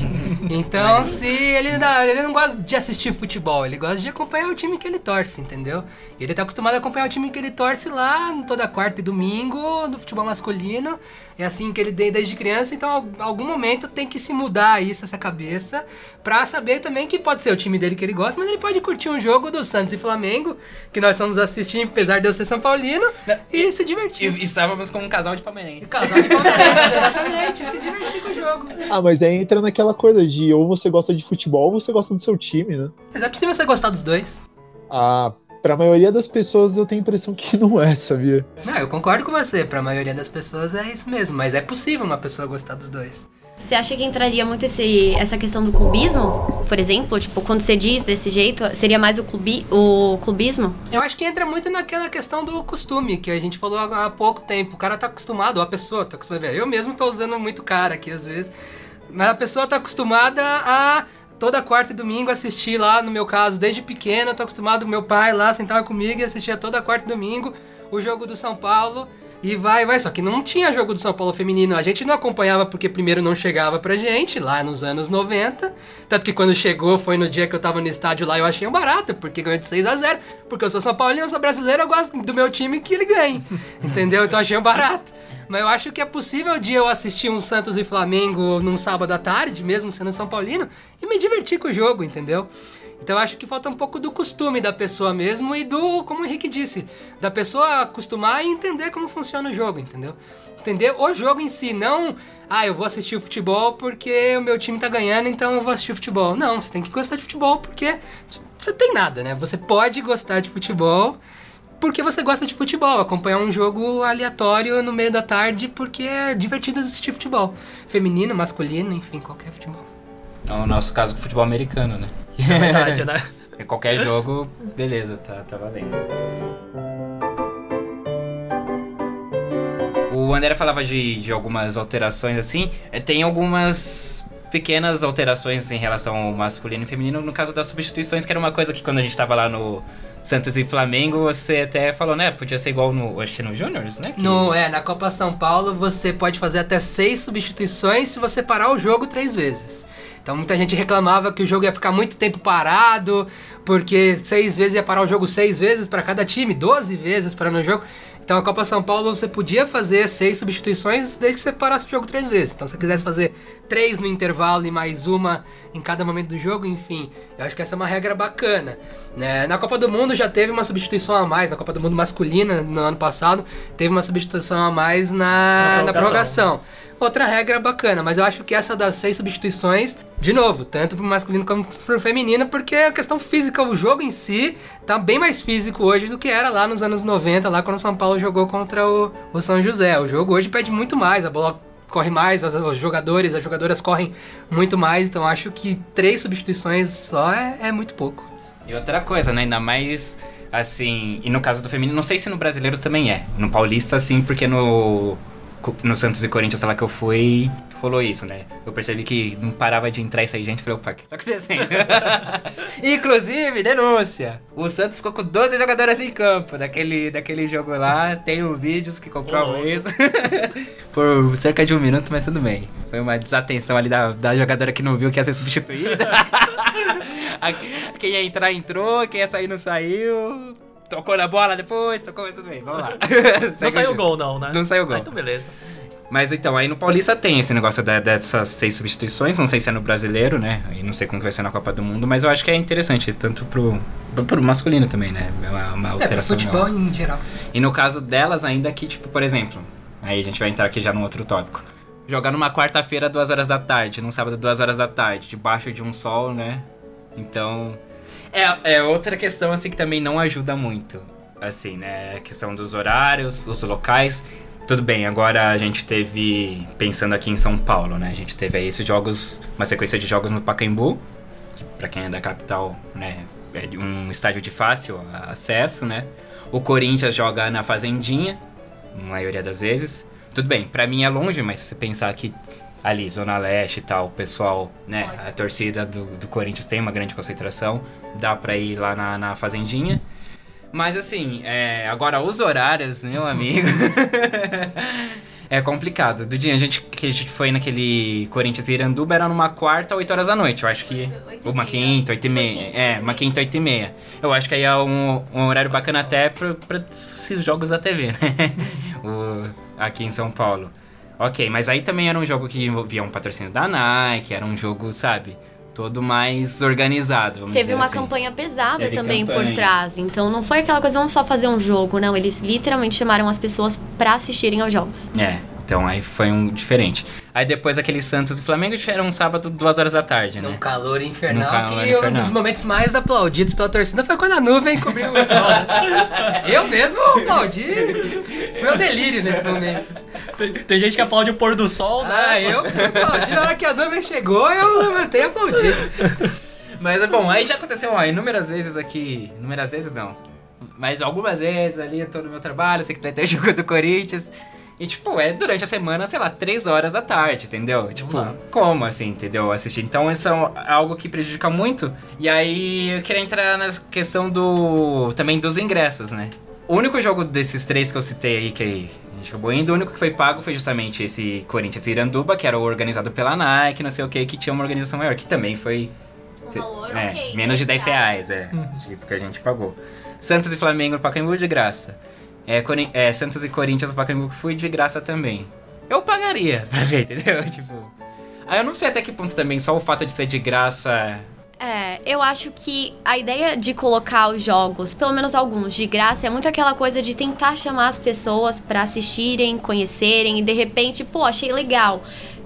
Então, se ele não, ele não gosta de assistir futebol, ele gosta de acompanhar o time que ele torce, entendeu? E ele tá acostumado a acompanhar o time que ele torce lá toda quarta e domingo, do futebol masculino. É assim que ele tem desde criança, então al- algum momento tem que se mudar isso, essa cabeça, pra saber também que pode ser o time dele que ele gosta, mas ele pode curtir um jogo do Santos e Flamengo, que nós fomos assistir, apesar de eu ser São Paulino, e se divertir. E estávamos com um casal de palmeirenses. Casal de palmeirenses, [laughs] exatamente, se divertir com o jogo. Ah, mas aí entra naquela coisa de ou você gosta de futebol ou você gosta do seu time, né? Mas é possível você gostar dos dois. Ah, pra maioria das pessoas eu tenho a impressão que não é, sabia? Não, eu concordo com você, pra maioria das pessoas é isso mesmo, mas é possível uma pessoa gostar dos dois. Você acha que entraria muito esse, essa questão do clubismo, por exemplo? Tipo, quando você diz desse jeito, seria mais o, clubi, o clubismo? Eu acho que entra muito naquela questão do costume, que a gente falou há pouco tempo. O cara tá acostumado, a pessoa tá acostumada. Eu mesmo tô usando muito cara aqui às vezes. Mas a pessoa tá acostumada a toda quarta e domingo assistir lá, no meu caso, desde pequeno, eu tô acostumado, meu pai lá sentava comigo e assistia toda quarta e domingo o jogo do São Paulo. E vai, vai. Só que não tinha jogo do São Paulo feminino. A gente não acompanhava porque primeiro não chegava pra gente, lá nos anos 90. Tanto que quando chegou, foi no dia que eu tava no estádio lá, eu achei um barato, porque ganhou de 6 a 0 Porque eu sou São Paulino, eu sou brasileiro, eu gosto do meu time que ele ganhe. [laughs] Entendeu? Então achei um barato. Mas eu acho que é possível de eu assistir um Santos e Flamengo num sábado à tarde, mesmo sendo São Paulino, e me divertir com o jogo, entendeu? Então eu acho que falta um pouco do costume da pessoa mesmo e do, como o Henrique disse, da pessoa acostumar e entender como funciona o jogo, entendeu? Entender o jogo em si, não, ah, eu vou assistir o futebol porque o meu time tá ganhando, então eu vou assistir o futebol. Não, você tem que gostar de futebol porque você tem nada, né? Você pode gostar de futebol porque você gosta de futebol, acompanhar um jogo aleatório no meio da tarde porque é divertido assistir futebol. Feminino, masculino, enfim, qualquer futebol. É o nosso caso futebol americano, né? É verdade, né? Porque qualquer jogo, beleza, tá, tá valendo. O André falava de, de algumas alterações assim. Tem algumas pequenas alterações em relação ao masculino e feminino, no caso das substituições, que era uma coisa que quando a gente tava lá no Santos e Flamengo, você até falou, né? Podia ser igual no, acho no Juniors, né? Que- No, é, na Copa São Paulo você pode fazer até seis substituições se você parar o jogo três vezes. Então muita gente reclamava que o jogo ia ficar muito tempo parado, porque seis vezes ia parar o jogo seis vezes para cada time, 12 vezes parando o jogo. Então a Copa São Paulo você podia fazer seis substituições desde que você parasse o jogo três vezes. Então se você quisesse fazer três no intervalo e mais uma em cada momento do jogo, enfim, eu acho que essa é uma regra bacana. né? Na Copa do Mundo já teve uma substituição a mais, na Copa do Mundo masculina no ano passado, teve uma substituição a mais na, Na na prorrogação. Outra regra bacana, mas eu acho que essa das seis substituições, de novo, tanto pro masculino como pro feminino, porque a questão física, o jogo em si, tá bem mais físico hoje do que era lá nos anos 90, lá quando o São Paulo jogou contra o, o São José. O jogo hoje pede muito mais, a bola corre mais, os jogadores, as jogadoras correm muito mais, então acho que três substituições só é, é muito pouco. E outra coisa, né? Ainda mais assim. E no caso do feminino, não sei se no brasileiro também é. No paulista, sim, porque no. No Santos e Corinthians, sei lá que eu fui, rolou isso, né? Eu percebi que não parava de entrar e sair gente. Falei, opa, o que tá acontecendo? [laughs] Inclusive, denúncia! O Santos ficou com 12 jogadoras em campo daquele, daquele jogo lá. Tenho vídeos que comprovam Ô. isso. [laughs] Por cerca de um minuto, mas tudo bem. Foi uma desatenção ali da, da jogadora que não viu que ia ser substituída. [laughs] Quem ia entrar, entrou. Quem ia sair, não saiu. Tocou na bola depois, tocou, mas tudo bem, vamos lá. [laughs] Não saiu gol, não, né? Não saiu gol. Ah, então beleza. Mas então, aí no Paulista tem esse negócio da- dessas seis substituições, não sei se é no brasileiro, né? E não sei como que vai ser na Copa do Mundo, mas eu acho que é interessante, tanto pro, pro masculino também, né? É uma, uma É, pra alteração. futebol nova. em geral. E no caso delas, ainda que, tipo, por exemplo, aí a gente vai entrar aqui já num outro tópico. Jogar numa quarta-feira, duas horas da tarde, num sábado, duas horas da tarde, debaixo de um sol, né? Então. É, é outra questão, assim, que também não ajuda muito. Assim, né? A questão dos horários, os locais. Tudo bem, agora a gente teve. Pensando aqui em São Paulo, né? A gente teve aí esses jogos. Uma sequência de jogos no Pacaembu. Que pra quem é da capital, né? É um estádio de fácil acesso, né? O Corinthians joga na Fazendinha, na maioria das vezes. Tudo bem, pra mim é longe, mas se você pensar que ali, Zona Leste e tal, o pessoal, né, a torcida do, do Corinthians tem uma grande concentração, dá pra ir lá na, na Fazendinha. Mas assim, é, agora os horários, meu amigo. [laughs] é complicado. Do dia a gente, que a gente foi naquele Corinthians e Iranduba era numa quarta, 8 horas da noite. Eu acho que. Foi oito e Uma meia. quinta, 8 e meia. Quinta, É, oito uma quinta, 8 e meia. Eu acho que aí é um, um horário bacana até se os jogos da TV, né? [laughs] O- aqui em São Paulo. Ok, mas aí também era um jogo que envolvia um patrocínio da Nike, era um jogo, sabe? Todo mais organizado, vamos Teve dizer uma assim. campanha pesada Teve também campanha. por trás. Então não foi aquela coisa, vamos só fazer um jogo. Não, eles literalmente chamaram as pessoas pra assistirem aos jogos. É, então aí foi um diferente. Aí depois aquele Santos e Flamengo era um sábado, duas horas da tarde, né? Num calor infernal, Num calor que um infernal. dos momentos mais aplaudidos pela torcida foi quando a nuvem cobriu o sol. [laughs] Eu mesmo aplaudi. Foi um delírio nesse momento. Tem, tem gente que aplaude o pôr do sol, né? Ah, eu aplaudi. Na hora que a nuvem chegou, eu levantei e aplaudi. Mas bom, aí já aconteceu ó, inúmeras vezes aqui. Inúmeras vezes não. Mas algumas vezes ali eu tô no meu trabalho, sei que vai ter jogo do Corinthians. E, tipo, é durante a semana, sei lá, três horas da tarde, entendeu? Tipo, lá. como assim, entendeu? Assistir. Então, isso é algo que prejudica muito. E aí, eu queria entrar na questão do. também dos ingressos, né? O único jogo desses três que eu citei aí, que a gente acabou indo, o único que foi pago foi justamente esse Corinthians e Iranduba, que era organizado pela Nike, não sei o que, que tinha uma organização maior, que também foi Um valor, é, ok, menos de 10 reais, é. Tipo, que a gente pagou. Santos e Flamengo no Pacaembu de graça. É, é, Santos e Corinthians no Pacaembu fui de graça também. Eu pagaria [laughs] pra ver, entendeu? [laughs] Tipo. Aí eu não sei até que ponto também só o fato de ser de graça. É, eu acho que a ideia de colocar os jogos, pelo menos alguns, de graça, é muito aquela coisa de tentar chamar as pessoas pra assistirem, conhecerem e de repente, pô, achei legal.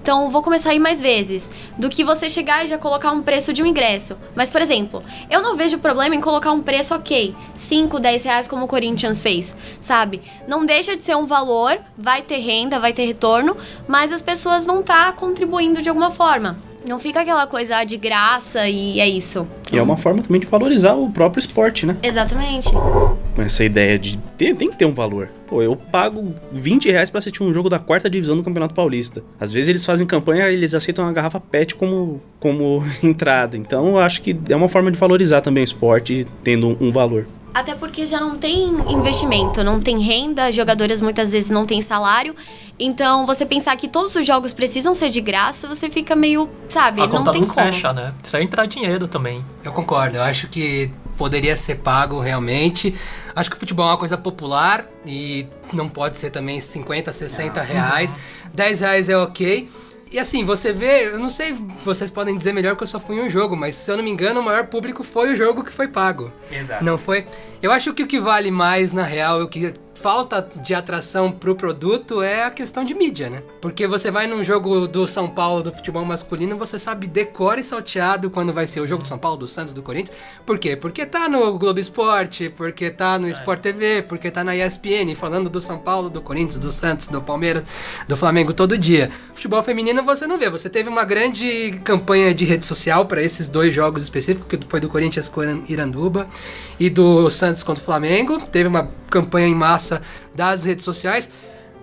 Então vou começar a ir mais vezes. Do que você chegar e já colocar um preço de um ingresso. Mas, por exemplo, eu não vejo problema em colocar um preço ok. 5, 10 reais como o Corinthians fez, sabe? Não deixa de ser um valor, vai ter renda, vai ter retorno, mas as pessoas vão estar contribuindo de alguma forma. Não fica aquela coisa de graça e é isso. E é uma forma também de valorizar o próprio esporte, né? Exatamente. Com essa ideia de ter, tem que ter um valor. Pô, eu pago 20 reais pra assistir um jogo da quarta divisão do Campeonato Paulista. Às vezes eles fazem campanha, eles aceitam uma garrafa PET como, como [laughs] entrada. Então eu acho que é uma forma de valorizar também o esporte, tendo um, um valor. Até porque já não tem investimento, não tem renda, jogadores muitas vezes não têm salário. Então, você pensar que todos os jogos precisam ser de graça, você fica meio, sabe, A não conta tem não como. fecha, né? Precisa entrar dinheiro também. Eu concordo, eu acho que poderia ser pago realmente. Acho que o futebol é uma coisa popular e não pode ser também 50, 60 reais. 10 reais é ok. E assim, você vê, eu não sei, vocês podem dizer melhor que eu só fui em um jogo, mas se eu não me engano, o maior público foi o jogo que foi pago. Exato. Não foi? Eu acho que o que vale mais, na real, o que falta de atração pro produto é a questão de mídia, né? Porque você vai num jogo do São Paulo, do futebol masculino, você sabe decora e salteado quando vai ser o jogo do São Paulo, do Santos, do Corinthians. Por quê? Porque tá no Globo Esporte, porque tá no Sport TV, porque tá na ESPN, falando do São Paulo, do Corinthians, do Santos, do Palmeiras, do Flamengo todo dia. Futebol feminino você não vê. Você teve uma grande campanha de rede social para esses dois jogos específicos, que foi do Corinthians com o Iranduba e do Santos contra o Flamengo. Teve uma campanha em massa das redes sociais.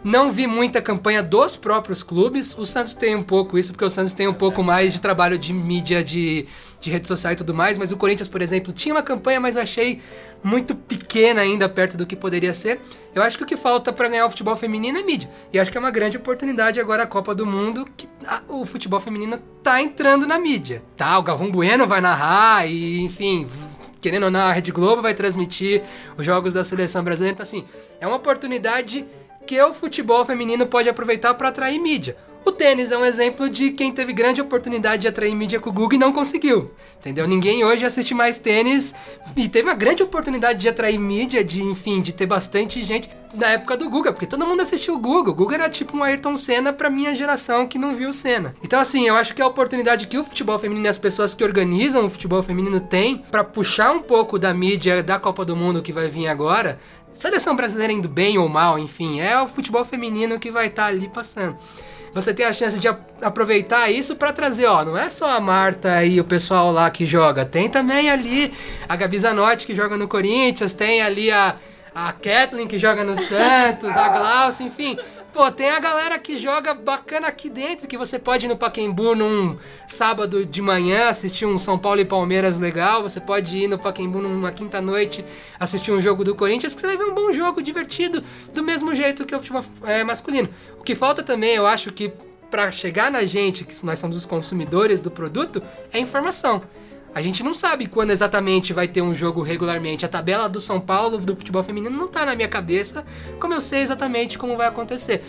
Não vi muita campanha dos próprios clubes. O Santos tem um pouco isso, porque o Santos tem um pouco mais de trabalho de mídia, de, de rede social e tudo mais. Mas o Corinthians, por exemplo, tinha uma campanha, mas achei muito pequena ainda perto do que poderia ser. Eu acho que o que falta para ganhar o futebol feminino é mídia. E acho que é uma grande oportunidade agora a Copa do Mundo, que a- o futebol feminino tá entrando na mídia. Tá, o Galvão Bueno vai narrar e, enfim, querendo ou não, a Rede Globo vai transmitir os jogos da seleção brasileira. Então, assim, é uma oportunidade que o futebol feminino pode aproveitar para atrair mídia. O tênis é um exemplo de quem teve grande oportunidade de atrair mídia com o Google e não conseguiu. Entendeu? Ninguém hoje assiste mais tênis e teve uma grande oportunidade de atrair mídia, de, enfim, de ter bastante gente na época do Guga, porque todo mundo assistiu o Guga. O Guga era tipo um Ayrton Senna pra minha geração que não viu o Senna. Então, assim, eu acho que a oportunidade que o futebol feminino e as pessoas que organizam o futebol feminino têm para puxar um pouco da mídia da Copa do Mundo que vai vir agora. Seleção brasileira indo bem ou mal, enfim, é o futebol feminino que vai estar tá ali passando você tem a chance de aproveitar isso para trazer, ó, não é só a Marta e o pessoal lá que joga, tem também ali a Gabi Zanotti que joga no Corinthians, tem ali a, a Kathleen que joga no Santos, a Glaucia, enfim. Pô, tem a galera que joga bacana aqui dentro, que você pode ir no Paquembu num sábado de manhã assistir um São Paulo e Palmeiras legal, você pode ir no Paquembu numa quinta-noite assistir um jogo do Corinthians, que você vai ver um bom jogo, divertido, do mesmo jeito que o futebol é, masculino. O que falta também, eu acho que para chegar na gente, que nós somos os consumidores do produto, é informação. A gente não sabe quando exatamente vai ter um jogo regularmente. A tabela do São Paulo do futebol feminino não tá na minha cabeça, como eu sei exatamente como vai acontecer.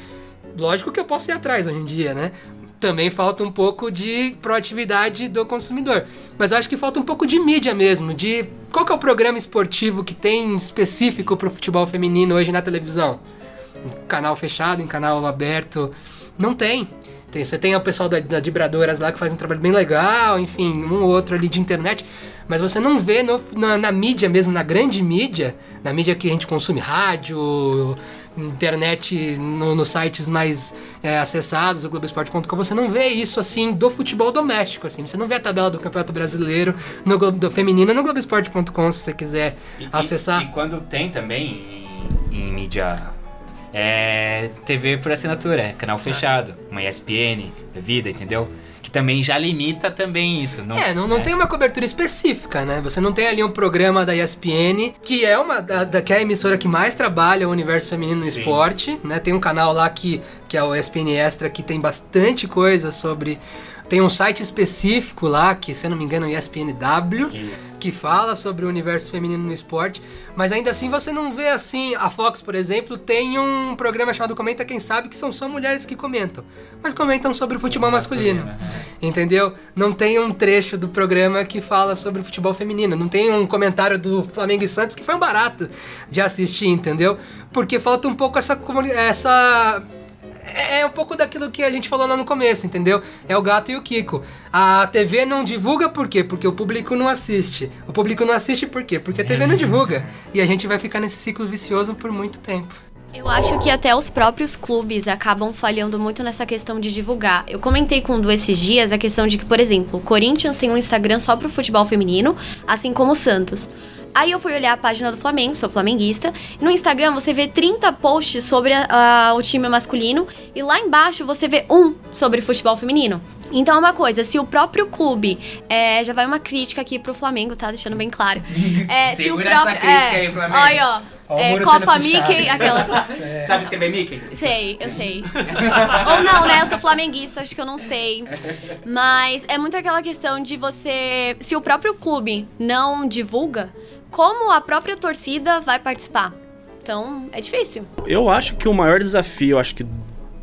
Lógico que eu posso ir atrás hoje em dia, né? Também falta um pouco de proatividade do consumidor. Mas eu acho que falta um pouco de mídia mesmo, de qual que é o programa esportivo que tem específico para o futebol feminino hoje na televisão? Em canal fechado, em canal aberto? Não tem. Tem, você tem o pessoal da, da Vibradoras lá que faz um trabalho bem legal, enfim, um ou outro ali de internet. Mas você não vê no, na, na, mídia mesmo, na grande mídia, na mídia que a gente consome, rádio, internet, nos no sites mais é, acessados, o Globoesporte.com, você não vê isso assim do futebol doméstico, assim. Você não vê a tabela do Campeonato Brasileiro no Globo, do feminino no Globoesporte.com, se você quiser e, acessar. E, e, quando tem também em, em mídia é TV por assinatura, é canal fechado, uma ESPN, vida, entendeu? Que também já limita também isso. Não, é, não, não é. tem uma cobertura específica, né? Você não tem ali um programa da ESPN, que é uma da, da que é a emissora que mais trabalha o universo feminino no Sim. esporte, né? Tem um canal lá que, que é o ESPN Extra, que tem bastante coisa sobre tem um site específico lá, que se eu não me engano é ESPNW, Isso. que fala sobre o universo feminino no esporte. Mas ainda assim você não vê assim. A Fox, por exemplo, tem um programa chamado Comenta Quem Sabe, que são só mulheres que comentam. Mas comentam sobre o futebol masculino. masculino. É. Entendeu? Não tem um trecho do programa que fala sobre o futebol feminino. Não tem um comentário do Flamengo e Santos que foi um barato de assistir, entendeu? Porque falta um pouco essa, essa é, é um pouco daquilo que a gente falou lá no começo, entendeu? É o gato e o Kiko. A TV não divulga por quê? Porque o público não assiste. O público não assiste por quê? Porque a TV não divulga. E a gente vai ficar nesse ciclo vicioso por muito tempo. Eu acho que até os próprios clubes acabam falhando muito nessa questão de divulgar. Eu comentei com o Du esses dias a questão de que, por exemplo, o Corinthians tem um Instagram só pro futebol feminino, assim como o Santos. Aí eu fui olhar a página do Flamengo, sou flamenguista, e no Instagram você vê 30 posts sobre a, a, o time masculino, e lá embaixo você vê um sobre futebol feminino. Então, é uma coisa, se o próprio clube. É, já vai uma crítica aqui pro Flamengo, tá? Deixando bem claro. [laughs] É, se o próprio, essa crítica é, aí, Flamengo. Olha, ó. É, Copa Mickey, aquelas. É. Sabe escrever Mickey? Sei, eu sei. [laughs] Ou não, né? Eu sou flamenguista, acho que eu não sei. Mas é muito aquela questão de você. Se o próprio clube não divulga, como a própria torcida vai participar. Então, é difícil. Eu acho que o maior desafio, acho que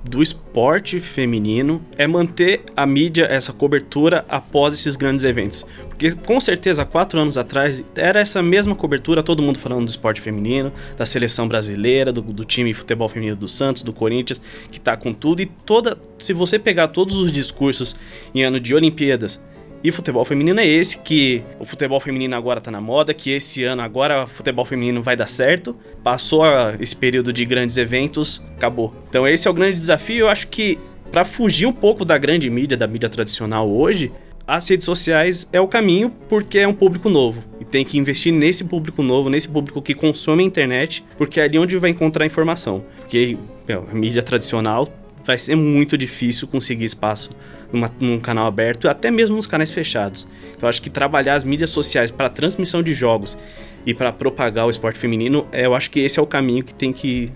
do esporte feminino é manter a mídia, essa cobertura após esses grandes eventos. Porque com certeza, quatro anos atrás, era essa mesma cobertura, todo mundo falando do esporte feminino, da seleção brasileira, do, do time de futebol feminino do Santos, do Corinthians, que tá com tudo. E toda. Se você pegar todos os discursos em ano de Olimpíadas, e futebol feminino é esse, que o futebol feminino agora tá na moda, que esse ano agora o futebol feminino vai dar certo. Passou esse período de grandes eventos, acabou. Então esse é o grande desafio. Eu acho que para fugir um pouco da grande mídia, da mídia tradicional hoje, as redes sociais é o caminho porque é um público novo. E tem que investir nesse público novo, nesse público que consome a internet, porque é ali onde vai encontrar informação. Porque meu, a mídia tradicional vai ser muito difícil conseguir espaço numa, num canal aberto, até mesmo nos canais fechados. Então acho que trabalhar as mídias sociais para transmissão de jogos e para propagar o esporte feminino, é, eu acho que esse é o caminho que tem que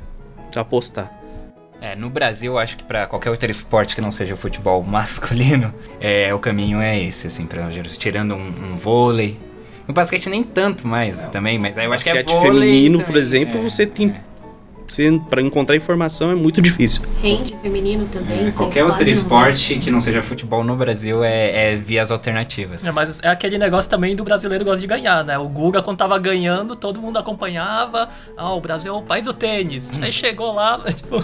apostar. É, no Brasil, eu acho que para qualquer outro esporte que não seja o futebol masculino, [laughs] é, o caminho é esse, assim, pra, tirando um, um vôlei. No basquete nem tanto mais também, mas aí eu acho que é vôlei feminino, também, por exemplo, é, você tem é você para encontrar informação é muito difícil. Rende feminino também. É, qualquer outro não- esporte que não seja futebol no Brasil é, é via as alternativas. É, mas é aquele negócio também do brasileiro gosta de ganhar, né? O Guga, quando tava ganhando, todo mundo acompanhava. Ah, o Brasil é o país do tênis. Aí chegou lá, [laughs] tipo.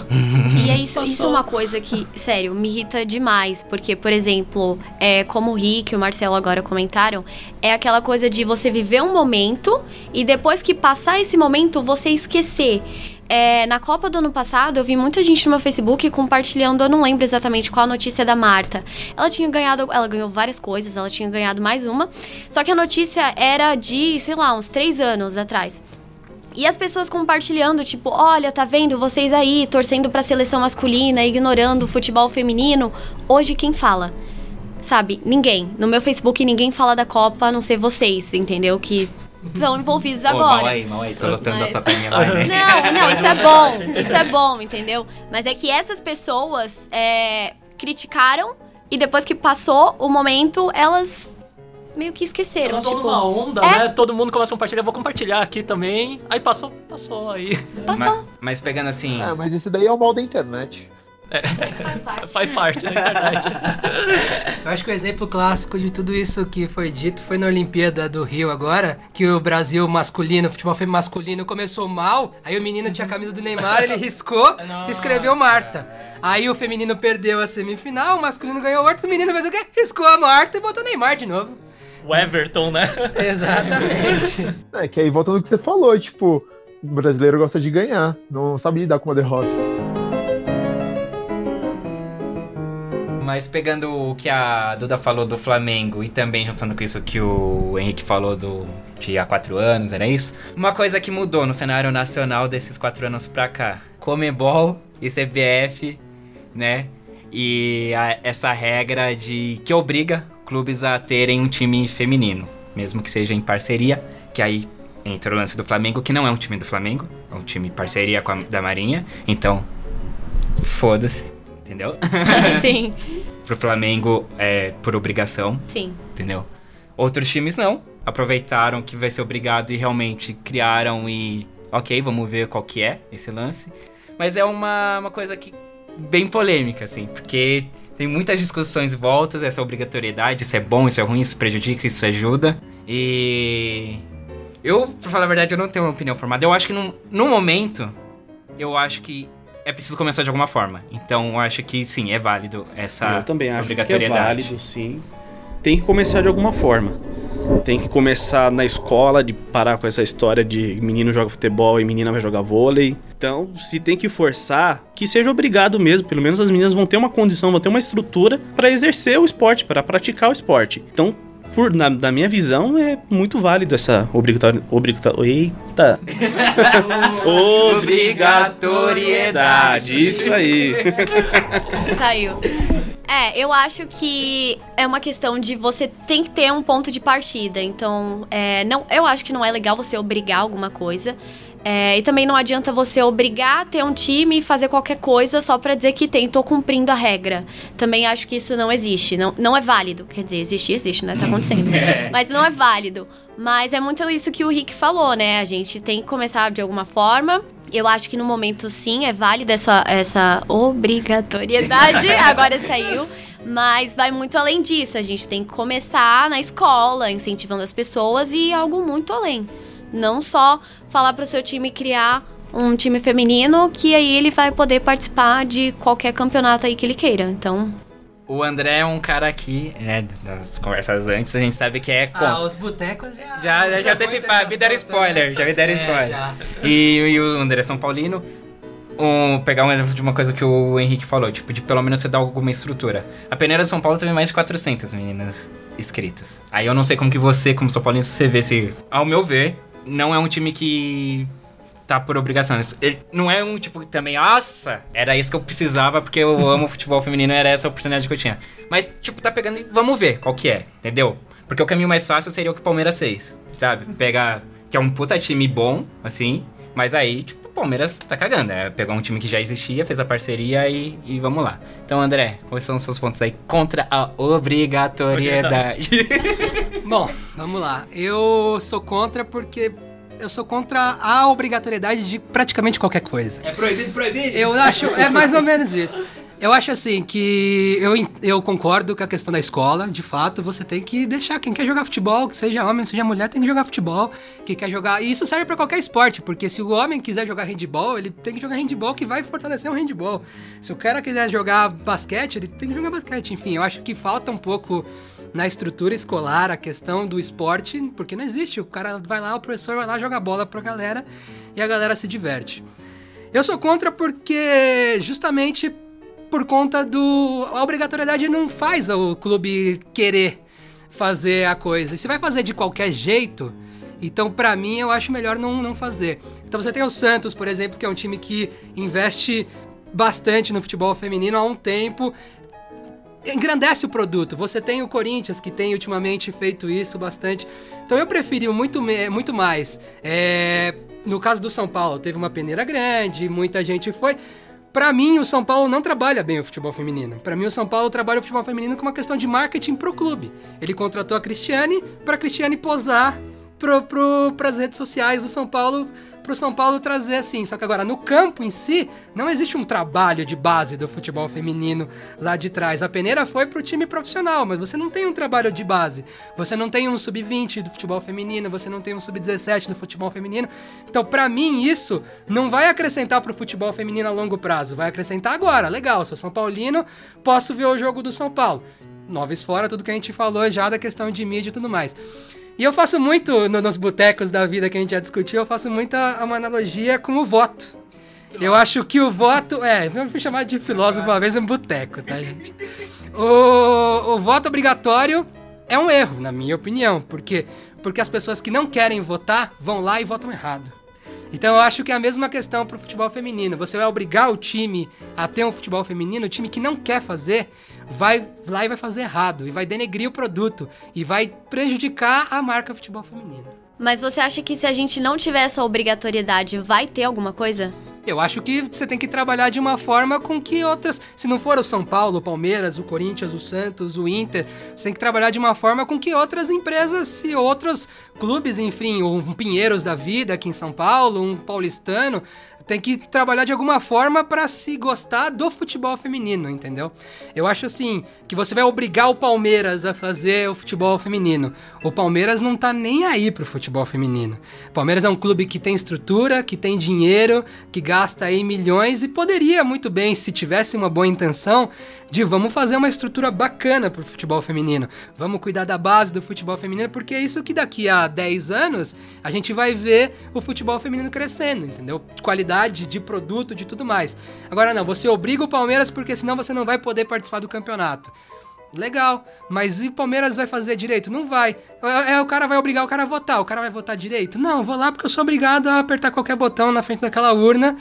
E é isso, isso é uma coisa que, sério, me irrita demais. Porque, por exemplo, é, como o Rick e o Marcelo agora comentaram, é aquela coisa de você viver um momento e depois que passar esse momento, você esquecer. É, na Copa do ano passado, eu vi muita gente no meu Facebook compartilhando, eu não lembro exatamente qual a notícia da Marta. Ela tinha ganhado, ela ganhou várias coisas, ela tinha ganhado mais uma. Só que a notícia era de, sei lá, uns três anos atrás. E as pessoas compartilhando, tipo, olha, tá vendo vocês aí torcendo pra seleção masculina, ignorando o futebol feminino. Hoje quem fala? Sabe, ninguém. No meu Facebook ninguém fala da Copa, a não ser vocês, entendeu? Que estão envolvidos Ô, mal agora. aí, mal aí, tô lotando Mas- a sua timeline. [laughs] Não, [laughs] não, isso é bom. Isso é bom, entendeu? Mas é que essas pessoas é, criticaram e depois que passou o momento, elas meio que esqueceram. Elas tipo, numa onda, é. né? Todo mundo começa a compartilhar, vou compartilhar aqui também. Aí passou, passou aí. passou. Ma- mas pegando assim, Ah, mas esse daí é o mal da internet. Faz parte. Faz parte da internet. Eu acho que o exemplo clássico de tudo isso que foi dito foi na Olimpíada do Rio agora, que o Brasil masculino, futebol feminino masculino começou mal, aí o menino tinha a camisa do Neymar, ele riscou e escreveu Marta. Aí o feminino perdeu a semifinal, o masculino ganhou outro, o menino fez o quê? Riscou a Marta e botou Neymar de novo. o Everton, né? Exatamente. É, que aí volta no que você falou, tipo, o brasileiro gosta de ganhar, não sabe lidar com uma derrota. Mas pegando o que a Duda falou do Flamengo e também juntando com isso que o Henrique falou do de há quatro anos, era isso? Uma coisa que mudou no cenário nacional desses quatro anos pra cá. Comebol e CBF, né? E a- essa regra de que obriga clubes a terem um time feminino, mesmo que seja em parceria, que aí entra o lance do Flamengo, que não é um time do Flamengo, é um time parceria com a da Marinha, então foda-se, entendeu? [laughs] sim, Pro Flamengo é por obrigação, sim. entendeu? Outros times não, aproveitaram que vai ser obrigado e realmente criaram e ok, vamos ver qual que é esse lance. Mas é uma, uma coisa que bem polêmica, assim, porque tem muitas discussões e voltas, essa obrigatoriedade, isso é bom, isso é ruim, isso prejudica, isso ajuda. E eu, pra falar a verdade, eu não tenho uma opinião formada. Eu acho que num, num momento, eu acho que é preciso começar de alguma forma. Então eu acho que sim, é válido essa Eu também acho que é válido, sim. Tem que começar de alguma forma. Tem que começar na escola, de parar com essa história de menino joga futebol e menina vai jogar vôlei. Então, se tem que forçar, que seja obrigado mesmo. Pelo menos as meninas vão ter uma condição, vão ter uma estrutura para exercer o esporte, para praticar o esporte. Então, por, na, na minha visão, é muito válido essa obrigatória. obrigatória eita! [laughs] Obrigatoriedade, isso aí. Saiu. É, eu acho que é uma questão de você tem que ter um ponto de partida. Então, é, não, eu acho que não é legal você obrigar alguma coisa. É, e também não adianta você obrigar a ter um time e fazer qualquer coisa só pra dizer que tem, tô cumprindo a regra. Também acho que isso não existe. Não, não é válido. Quer dizer, existe, existe, né? Tá acontecendo. [laughs] Mas não é válido. Mas é muito isso que o Rick falou, né? A gente tem que começar de alguma forma. Eu acho que no momento, sim, é válida essa, essa obrigatoriedade. [laughs] Agora saiu. Mas vai muito além disso. A gente tem que começar na escola, incentivando as pessoas e algo muito além. Não só falar pro seu time criar um time feminino, que aí ele vai poder participar de qualquer campeonato aí que ele queira. Então, O André é um cara aqui, né, das conversas antes, a gente sabe que é contra. Ah, os botecos já. Já, já, já anteciparam, me deram spoiler, já me deram É, spoiler. já. E, e o André São Paulino, um, pegar um exemplo de uma coisa que o Henrique falou, tipo, de pelo menos você dar alguma estrutura. A peneira de São Paulo teve mais de 400 meninas inscritas. Aí eu não sei como que você, como São Paulino, você vê se... Ao meu ver, não é um time que tá por obrigação. Ele não é um tipo que também, nossa, era isso que eu precisava porque eu [laughs] amo futebol feminino, era essa a oportunidade que eu tinha. Mas, tipo, tá pegando e vamos ver qual que é, entendeu? Porque o caminho mais fácil seria o que o Palmeiras fez, sabe? Pegar, que é um puta time bom, assim, mas aí, tipo, o Palmeiras tá cagando, é pegar um time que já existia, fez a parceria e, e vamos lá. Então, André, quais são os seus pontos aí contra a obrigatoriedade? [laughs] Bom, vamos lá. Eu sou contra porque eu sou contra a obrigatoriedade de praticamente qualquer coisa. É proibido, proibido. Eu acho, é mais ou menos isso. Eu acho assim que eu, eu concordo com a questão da escola, de fato, você tem que deixar quem quer jogar futebol, que seja homem, seja mulher, tem que jogar futebol, quem quer jogar, e isso serve pra qualquer esporte, porque se o homem quiser jogar handball, ele tem que jogar handball que vai fortalecer o handball. Se o cara quiser jogar basquete, ele tem que jogar basquete. Enfim, eu acho que falta um pouco na estrutura escolar a questão do esporte, porque não existe. O cara vai lá, o professor vai lá, joga bola pra galera e a galera se diverte. Eu sou contra porque justamente por conta do. A obrigatoriedade não faz o clube querer fazer a coisa. Se vai fazer de qualquer jeito, então pra mim eu acho melhor não, não fazer. Então você tem o Santos, por exemplo, que é um time que investe bastante no futebol feminino há um tempo. Engrandece o produto. Você tem o Corinthians, que tem ultimamente feito isso bastante. Então eu preferi muito, muito mais. É, no caso do São Paulo, teve uma peneira grande, muita gente foi. Pra mim, o São Paulo não trabalha bem o futebol feminino. Pra mim, o São Paulo trabalha o futebol feminino com uma questão de marketing pro clube. Ele contratou a Cristiane pra Cristiane posar pro, pro, pras redes sociais do São Paulo, pro São Paulo trazer assim. Só que agora, no campo em si, não existe um trabalho de base do futebol feminino lá de trás. A peneira foi pro time profissional, mas você não tem um trabalho de base. Você não tem um sub-20 do futebol feminino, você não tem um sub-17 do futebol feminino. Então, pra mim, isso não vai acrescentar pro futebol feminino a longo prazo. Vai acrescentar agora. Legal, sou São Paulino, posso ver o jogo do São Paulo. Noves fora, tudo que a gente falou já da questão de mídia e tudo mais. E eu faço muito, no- nos botecos da vida que a gente já discutiu, eu faço muita uma analogia com o voto. Eu acho que o voto. É, eu fui chamado de filósofo uma vez em boteco, tá, gente? O, o voto obrigatório é um erro, na minha opinião. Por quê? Porque as pessoas que não querem votar vão lá e votam errado. Então eu acho que é a mesma questão pro futebol feminino. Você vai obrigar o time a ter um futebol feminino, o time que não quer fazer, vai lá e vai fazer errado. E vai denegrir o produto. E vai prejudicar a marca futebol feminino. Mas você acha que se a gente não tiver essa obrigatoriedade, vai ter alguma coisa? Eu acho que você tem que trabalhar de uma forma com que outras, se não for o São Paulo, o Palmeiras, o Corinthians, o Santos, o Inter, você tem que trabalhar de uma forma com que outras empresas e outros clubes, enfim, um Pinheiros da vida aqui em São Paulo, um paulistano, tem que trabalhar de alguma forma para se gostar do futebol feminino, entendeu? Eu acho assim que você vai obrigar o Palmeiras a fazer o futebol feminino. O Palmeiras não tá nem aí pro futebol feminino. O Palmeiras é um clube que tem estrutura, que tem dinheiro, que gasta aí milhões e poderia muito bem, se tivesse uma boa intenção, de vamos fazer uma estrutura bacana pro futebol feminino. Vamos cuidar da base do futebol feminino, porque é isso que daqui a 10 anos a gente vai ver o futebol feminino crescendo, entendeu? De qualidade, de produto, de tudo mais. Agora não, você obriga o Palmeiras porque senão você não vai poder participar do campeonato. Legal, mas e o Palmeiras vai fazer direito? Não vai. É, é, o cara vai obrigar o cara a votar. O cara vai votar direito? Não, vou lá porque eu sou obrigado a apertar qualquer botão na frente daquela urna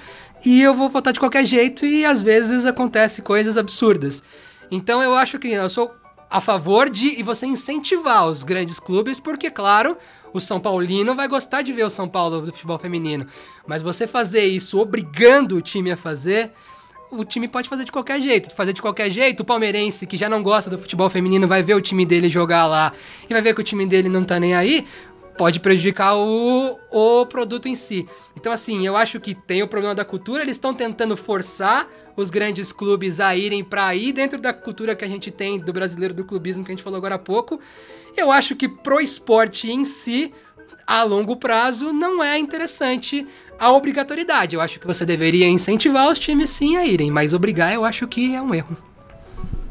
e eu vou votar de qualquer jeito e às vezes acontece coisas absurdas. Então eu acho que eu sou a favor de e você incentivar os grandes clubes, porque claro, o São Paulino vai gostar de ver o São Paulo do futebol feminino, mas você fazer isso obrigando o time a fazer, o time pode fazer de qualquer jeito. Fazer de qualquer jeito, o palmeirense que já não gosta do futebol feminino vai ver o time dele jogar lá e vai ver que o time dele não tá nem aí, pode prejudicar o, o produto em si. Então, assim, eu acho que tem o problema da cultura, eles estão tentando forçar os grandes clubes a irem para aí dentro da cultura que a gente tem do brasileiro do clubismo que a gente falou agora há pouco. Eu acho que pro esporte em si, a longo prazo, não é interessante a obrigatoriedade. Eu acho que você deveria incentivar os times sim a irem, mas obrigar eu acho que é um erro.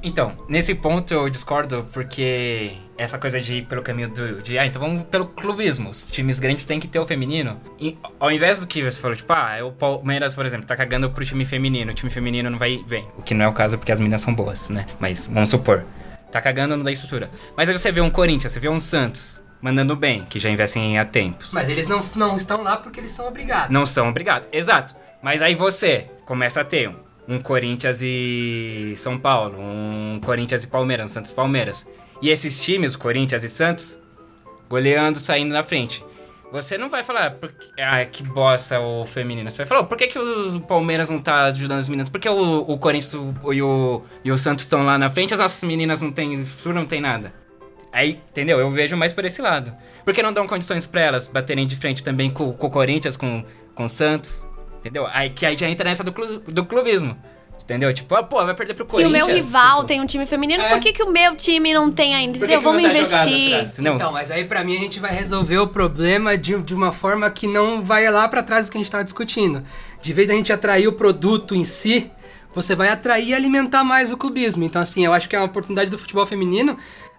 Então, nesse ponto eu discordo porque essa coisa de ir pelo caminho do, de, ah, então vamos pelo clubismo. Os times grandes têm que ter o feminino. E, ao invés do que você falou, tipo, ah, é o Palmeiras, por exemplo, tá cagando pro time feminino, o time feminino não vai bem. O que não é o caso porque as meninas são boas, né? Mas vamos supor, tá cagando no da estrutura. Mas aí você vê um Corinthians, você vê um Santos mandando bem, que já investem há tempos. Mas eles não, não estão lá porque eles são obrigados. Não são obrigados, exato. Mas aí você começa a ter um, um Corinthians e São Paulo, um Corinthians e Palmeiras, um Santos e Palmeiras. E esses times, Corinthians e Santos, goleando, saindo na frente. Você não vai falar, "Por que- ah, que bosta o feminino. Você vai falar, "Oh, por que, que o Palmeiras não tá ajudando as meninas? Por que o, o Corinthians e o, e o Santos estão lá na frente as nossas meninas não isso não tem nada? Aí, entendeu? Eu vejo mais por esse lado. Por que não dão condições pra elas baterem de frente também com, com o Corinthians, com, com o Santos? Entendeu? Aí que aí já entra nessa do, clu- do clubismo. Entendeu? Tipo, ah, pô, vai perder pro Se o Corinthians. meu rival tipo, tem um time feminino, É. por que, que o meu time não tem ainda? Entendeu? Vamos tá investir. Então, mas aí pra mim a gente vai resolver o problema de, de uma forma que não vai lá pra trás do que a gente tava discutindo. De vez a gente atrair o produto em si, você vai atrair e alimentar mais o clubismo. Então, assim, eu acho que é uma oportunidade do futebol feminino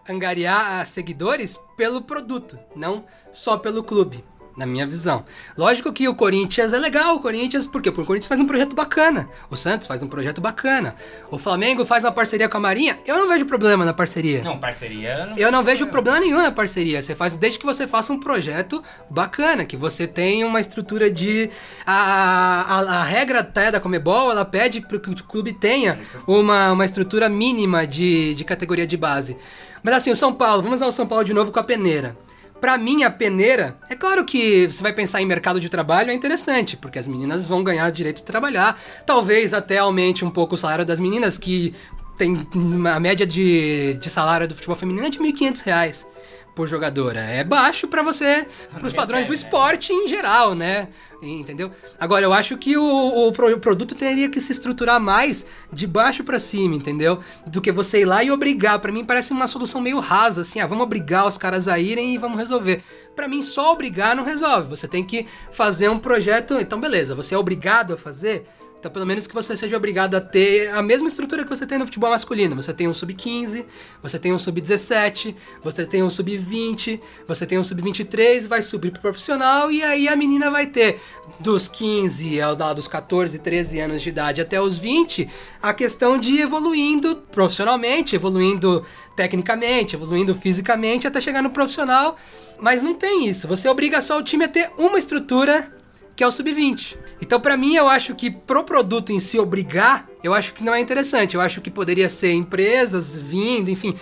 angariar ah, seguidores pelo produto, não só pelo clube. Na minha visão. Lógico que o Corinthians é legal, o Corinthians, por quê? Porque o Corinthians faz um projeto bacana. O Santos faz um projeto bacana. O Flamengo faz uma parceria com a Marinha. Eu não vejo problema na parceria. Não, parceria. Não Eu não vejo problema nenhum na parceria. Você faz desde que você faça um projeto bacana, que você tenha uma estrutura de a, a, a regra até da Comebol, ela pede para que o clube tenha uma, uma estrutura mínima de, de categoria de base. Mas assim, o São Paulo, vamos ao São Paulo de novo com a peneira. Pra mim, a peneira, é claro que você vai pensar em mercado de trabalho, é interessante, porque as meninas vão ganhar direito de trabalhar. Talvez até aumente um pouco o salário das meninas, que tem a média de, de salário do futebol feminino é de 1.500 reais por jogadora. É baixo pra você, pros padrões do esporte em geral, né? Entendeu? Agora, eu acho que o, o pro- o produto teria que se estruturar mais de baixo pra cima, entendeu? Do que você ir lá e obrigar. Pra mim parece uma solução meio rasa, assim, ah, vamos obrigar os caras a irem e vamos resolver. Pra mim, só obrigar não resolve. Você tem que fazer um projeto. Então, beleza, você é obrigado a fazer. Então, pelo menos que você seja obrigado a ter a mesma estrutura que você tem no futebol masculino. Você tem um sub-15, você tem um sub-17, você tem um sub-20, você tem um sub-23, vai subir pro profissional e aí a menina vai ter dos 15 ao lá dos 14, 13 anos de idade até os 20, a questão de evoluindo profissionalmente, evoluindo tecnicamente, evoluindo fisicamente até chegar no profissional. Mas não tem isso. Você obriga só o time a ter uma estrutura que é o sub-20. Então, pra mim, eu acho que pro produto em si obrigar, eu acho que não é interessante. Eu acho que poderia ser empresas vindo, enfim,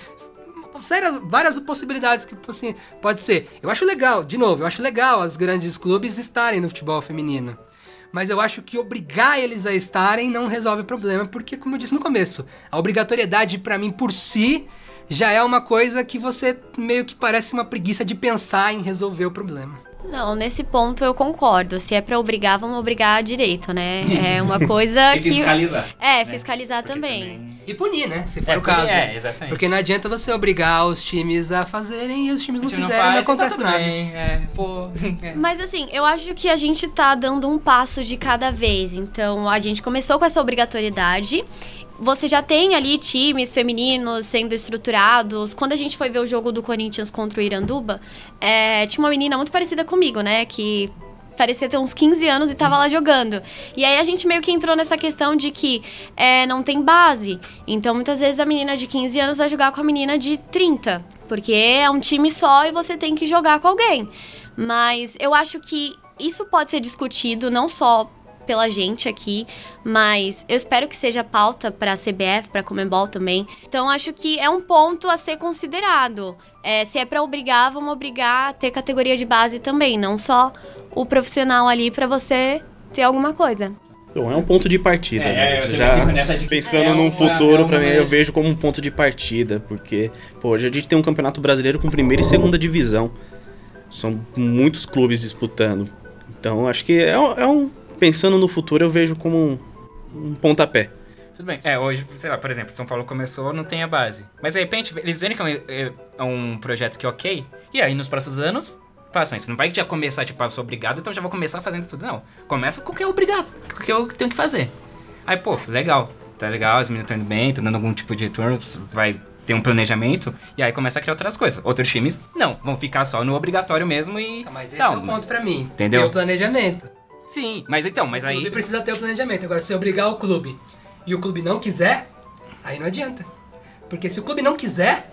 sérias, várias possibilidades que assim, pode ser. Eu acho legal, de novo, eu acho legal as grandes clubes estarem no futebol feminino. Mas eu acho que obrigar eles a estarem não resolve o problema, porque, como eu disse no começo, a obrigatoriedade pra mim por si já é uma coisa que você meio que parece uma preguiça de pensar em resolver o problema. Não, nesse ponto eu concordo. Se é pra obrigar, vamos obrigar direito, né? É [laughs] uma coisa E que. fiscalizar. É, né? fiscalizar Porque também. E punir, né? Se for É, o caso. É, exatamente. Porque não adianta você obrigar os times a fazerem e os times não fizerem, não, faz, tá acontece tudo nada. bem, é, pô. [laughs] é. Mas assim, eu acho que a gente tá dando um passo de cada vez. Então, a gente começou com essa obrigatoriedade. Você já tem ali times femininos sendo estruturados. Quando a gente foi ver o jogo do Corinthians contra o Iranduba, é, tinha uma menina muito parecida comigo, né? Que parecia ter uns 15 anos e tava lá jogando. E aí a gente meio que entrou nessa questão de que é, não tem base. Então, muitas vezes a menina de 15 anos vai jogar com a menina de 30. Porque é um time só e você tem que jogar com alguém. Mas eu acho que isso pode ser discutido não só pela gente aqui, mas eu espero que seja pauta para a CBF, para a Comembol também. Então acho que é um ponto a ser considerado. É, se é para obrigar, vamos obrigar a ter categoria de base também, não só o profissional ali para você ter alguma coisa. Bom, é um ponto de partida, É, né? já de pensando é num futuro, é pra uma- mim, eu vejo como um ponto de partida, porque, pô, hoje a gente tem um campeonato brasileiro com primeira e segunda divisão. São muitos clubes disputando. Então, acho que é, um- é um. Pensando no futuro, eu vejo como um, um pontapé. Tudo bem. É, hoje, sei lá, por exemplo, São Paulo começou, não tem a base. Mas de repente, eles verem que é um, é- um projeto que é ok, e aí nos próximos anos, façam isso. Não vai já começar, tipo, ah, eu sou obrigado, então já vou começar fazendo tudo. Não. Começa com o que é obrigado, com o que eu tenho que fazer. Aí, pô, legal. Tá legal, as meninas estão indo bem, estão dando algum tipo de retorno, vai ter um planejamento, e aí começa a criar outras coisas. Outros times, não, vão ficar só no obrigatório mesmo e. Mas esse é o ponto pra mim. Entendeu? Ter o planejamento. Sim, mas então, mas O aí. clube precisa ter o planejamento. Agora, se obrigar o clube e o clube não quiser, aí não adianta. Porque se o clube não quiser,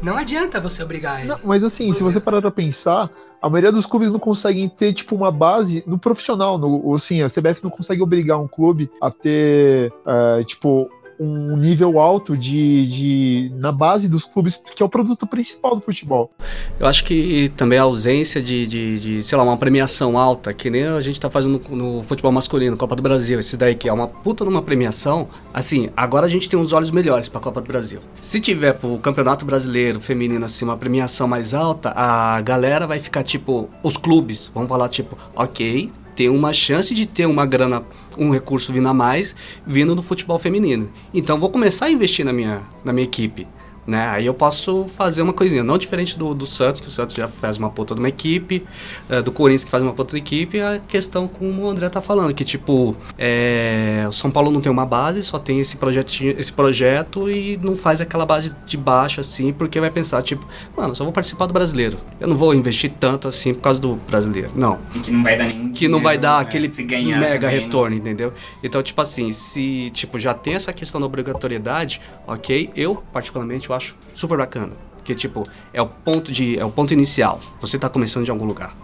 não adianta você obrigar ele. Não, mas assim, se você parar pra pensar, a maioria dos clubes não conseguem ter, tipo, uma base no profissional. No, ou, assim, a CBF não consegue obrigar um clube a ter, é, tipo, um nível alto de, de na base dos clubes, que é o produto principal do futebol. Eu acho que também a ausência de, de, de, sei lá, uma premiação alta, que nem a gente tá fazendo no, no futebol masculino, Copa do Brasil, esse daí que é uma puta numa premiação, assim, agora a gente tem uns olhos melhores pra Copa do Brasil. Se tiver pro Campeonato Brasileiro feminino, assim, uma premiação mais alta, a galera vai ficar, tipo, os clubes vão falar, tipo, ok, tem uma chance de ter uma grana, um recurso vindo a mais, vindo do futebol feminino. Então vou começar a investir na minha, na minha equipe. Né? Aí eu posso fazer uma coisinha, não diferente do, do Santos, que o Santos já faz uma puta de uma equipe, é, do Corinthians que faz uma puta de equipe, a questão como o André tá falando, que tipo, é, o São Paulo não tem uma base, só tem esse, projetinho, esse projeto e não faz aquela base de baixo assim, porque vai pensar, tipo, mano, só vou participar do brasileiro. Eu não vou investir tanto assim por causa do brasileiro. Não. E que não vai dar nenhum Que não vai dar né? aquele mega também, retorno, entendeu? Então, tipo assim, se tipo já tem essa questão da obrigatoriedade, ok, eu particularmente eu acho super bacana, porque tipo é o ponto de é o ponto inicial. Você tá começando de algum lugar,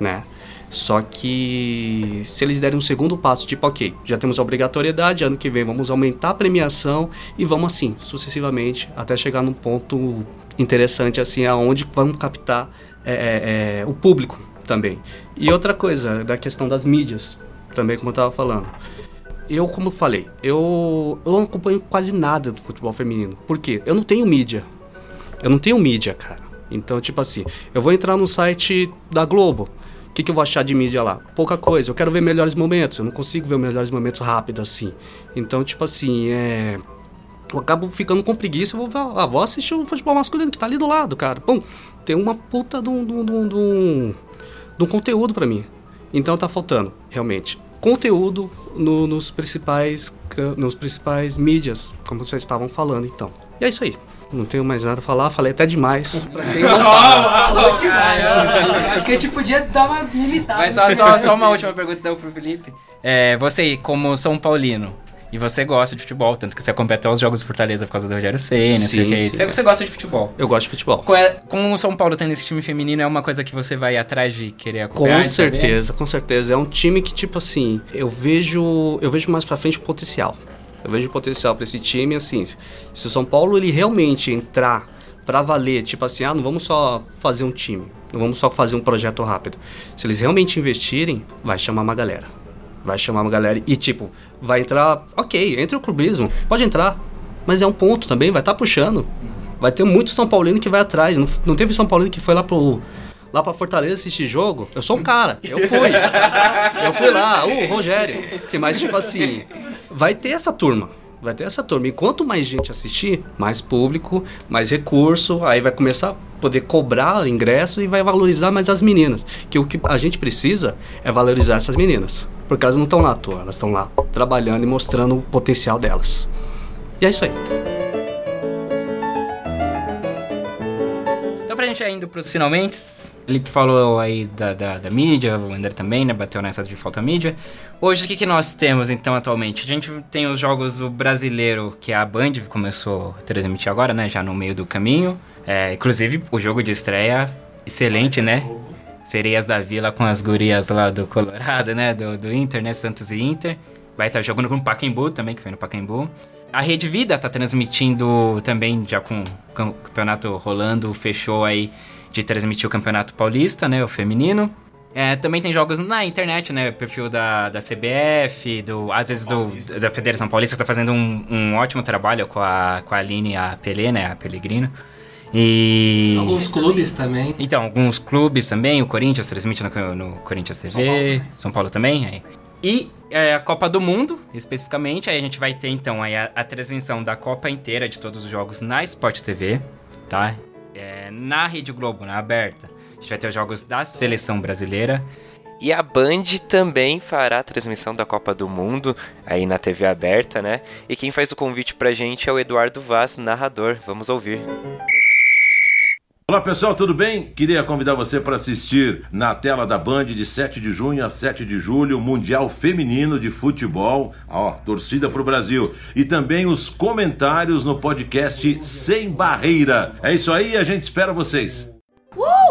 né? Só que se eles derem um segundo passo, tipo, ok, já temos a obrigatoriedade, ano que vem vamos aumentar a premiação e vamos assim, sucessivamente, até chegar num ponto interessante, assim, aonde vamos captar é, é, é, o público também. E outra coisa, da questão das mídias, também como eu tava falando. Eu, como eu falei, eu, eu não acompanho quase nada do futebol feminino. Por quê? Eu não tenho mídia. Eu não tenho mídia, cara. Então, tipo assim, eu vou entrar no site da Globo. O que, que eu vou achar de mídia lá? Pouca coisa. Eu quero ver melhores momentos. Eu não consigo ver melhores momentos rápido assim. Então, tipo assim, é. Eu acabo ficando com preguiça. Eu vou, ah, vou assistir o futebol masculino que tá ali do lado, cara. Pum, tem uma puta de um, de um, conteúdo pra mim. Então tá faltando, realmente, conteúdo no- nos principais nos principais mídias, como vocês estavam falando, então. E é isso aí. Não tenho mais nada a falar, falei até demais. [laughs] Pra quem não fala. Acho que a gente podia dar uma limitada. Mas só, só, só uma última pergunta então pro Felipe. É, você, como São Paulino, e você gosta de futebol, tanto que você acompanha até os jogos do Fortaleza por causa do Rogério Senna, não sei o Sim, que é sim. isso. Você, gosta de futebol. Eu gosto de futebol. É- Com o São Paulo tendo esse time feminino, é uma coisa que você vai atrás de querer acompanhar? Com de saber? certeza, com certeza. É um time que, tipo assim, eu vejo. Eu vejo mais pra frente o potencial. Eu vejo potencial pra esse time, assim. Se o São Paulo ele realmente entrar pra valer, tipo assim, ah, não vamos só fazer um time, não vamos só fazer um projeto rápido. Se eles realmente investirem, vai chamar uma galera. Vai chamar uma galera e, tipo, vai entrar. Ok, entre o clubismo, pode entrar. Mas é um ponto também, vai estar puxando. Vai ter muito São Paulino que vai atrás. Não, não teve São Paulino que foi lá pro. Lá pra Fortaleza assistir jogo, eu sou um cara, eu fui. [laughs] eu fui lá, o Rogério. Que mais, tipo assim, vai ter essa turma. Vai ter essa turma. E quanto mais gente assistir, mais público, mais recurso, aí vai começar a poder cobrar ingresso e vai valorizar mais as meninas. Que o que a gente precisa é valorizar essas meninas. Porque elas não estão lá à toa, elas estão lá trabalhando e mostrando o potencial delas. E é isso aí. Pra gente ir indo pros finalmente, Felipe falou aí da, da, da mídia, o André também, né? Bateu nessa de falta mídia. Hoje, o que, que nós temos, então, atualmente? A gente tem os jogos do brasileiro, que a Band começou a transmitir agora, né? Já no meio do caminho. É, inclusive, o jogo de estreia, excelente, né? Sereias da Vila com as gurias lá do Colorado, né? Do, do Inter, né? Santos e Inter. Vai estar jogando com o Pacaembu também, que foi no Pacaembu. A Rede Vida tá transmitindo também, já com o cam- campeonato rolando, fechou aí de transmitir o Campeonato Paulista, né? O feminino. É, também tem jogos na internet, né? Perfil da, da CBF, do, às vezes do, da Federação Paulista, que tá fazendo um, um ótimo trabalho com a, com a Aline e a Pelé, né? A Pellegrino. E. Alguns clubes também. Então, alguns clubes também, o Corinthians transmite no, no Corinthians TV, São Paulo também. São Paulo também. aí. E é, a Copa do Mundo, especificamente, aí a gente vai ter então a, a transmissão da Copa inteira de todos os jogos na Sport TV, tá? É, na Rede Globo, na aberta, a gente vai ter os jogos da seleção brasileira. E a Band também fará a transmissão da Copa do Mundo aí na TV aberta, né? E quem faz o convite pra gente é o Eduardo Vaz, narrador. Vamos ouvir. Olá pessoal, tudo bem? Queria convidar você para assistir na tela da Band de 7 de junho a 7 de julho, Mundial Feminino de Futebol, ó, torcida pro Brasil. E também os comentários no podcast Sem Barreira. É isso aí, a gente espera vocês.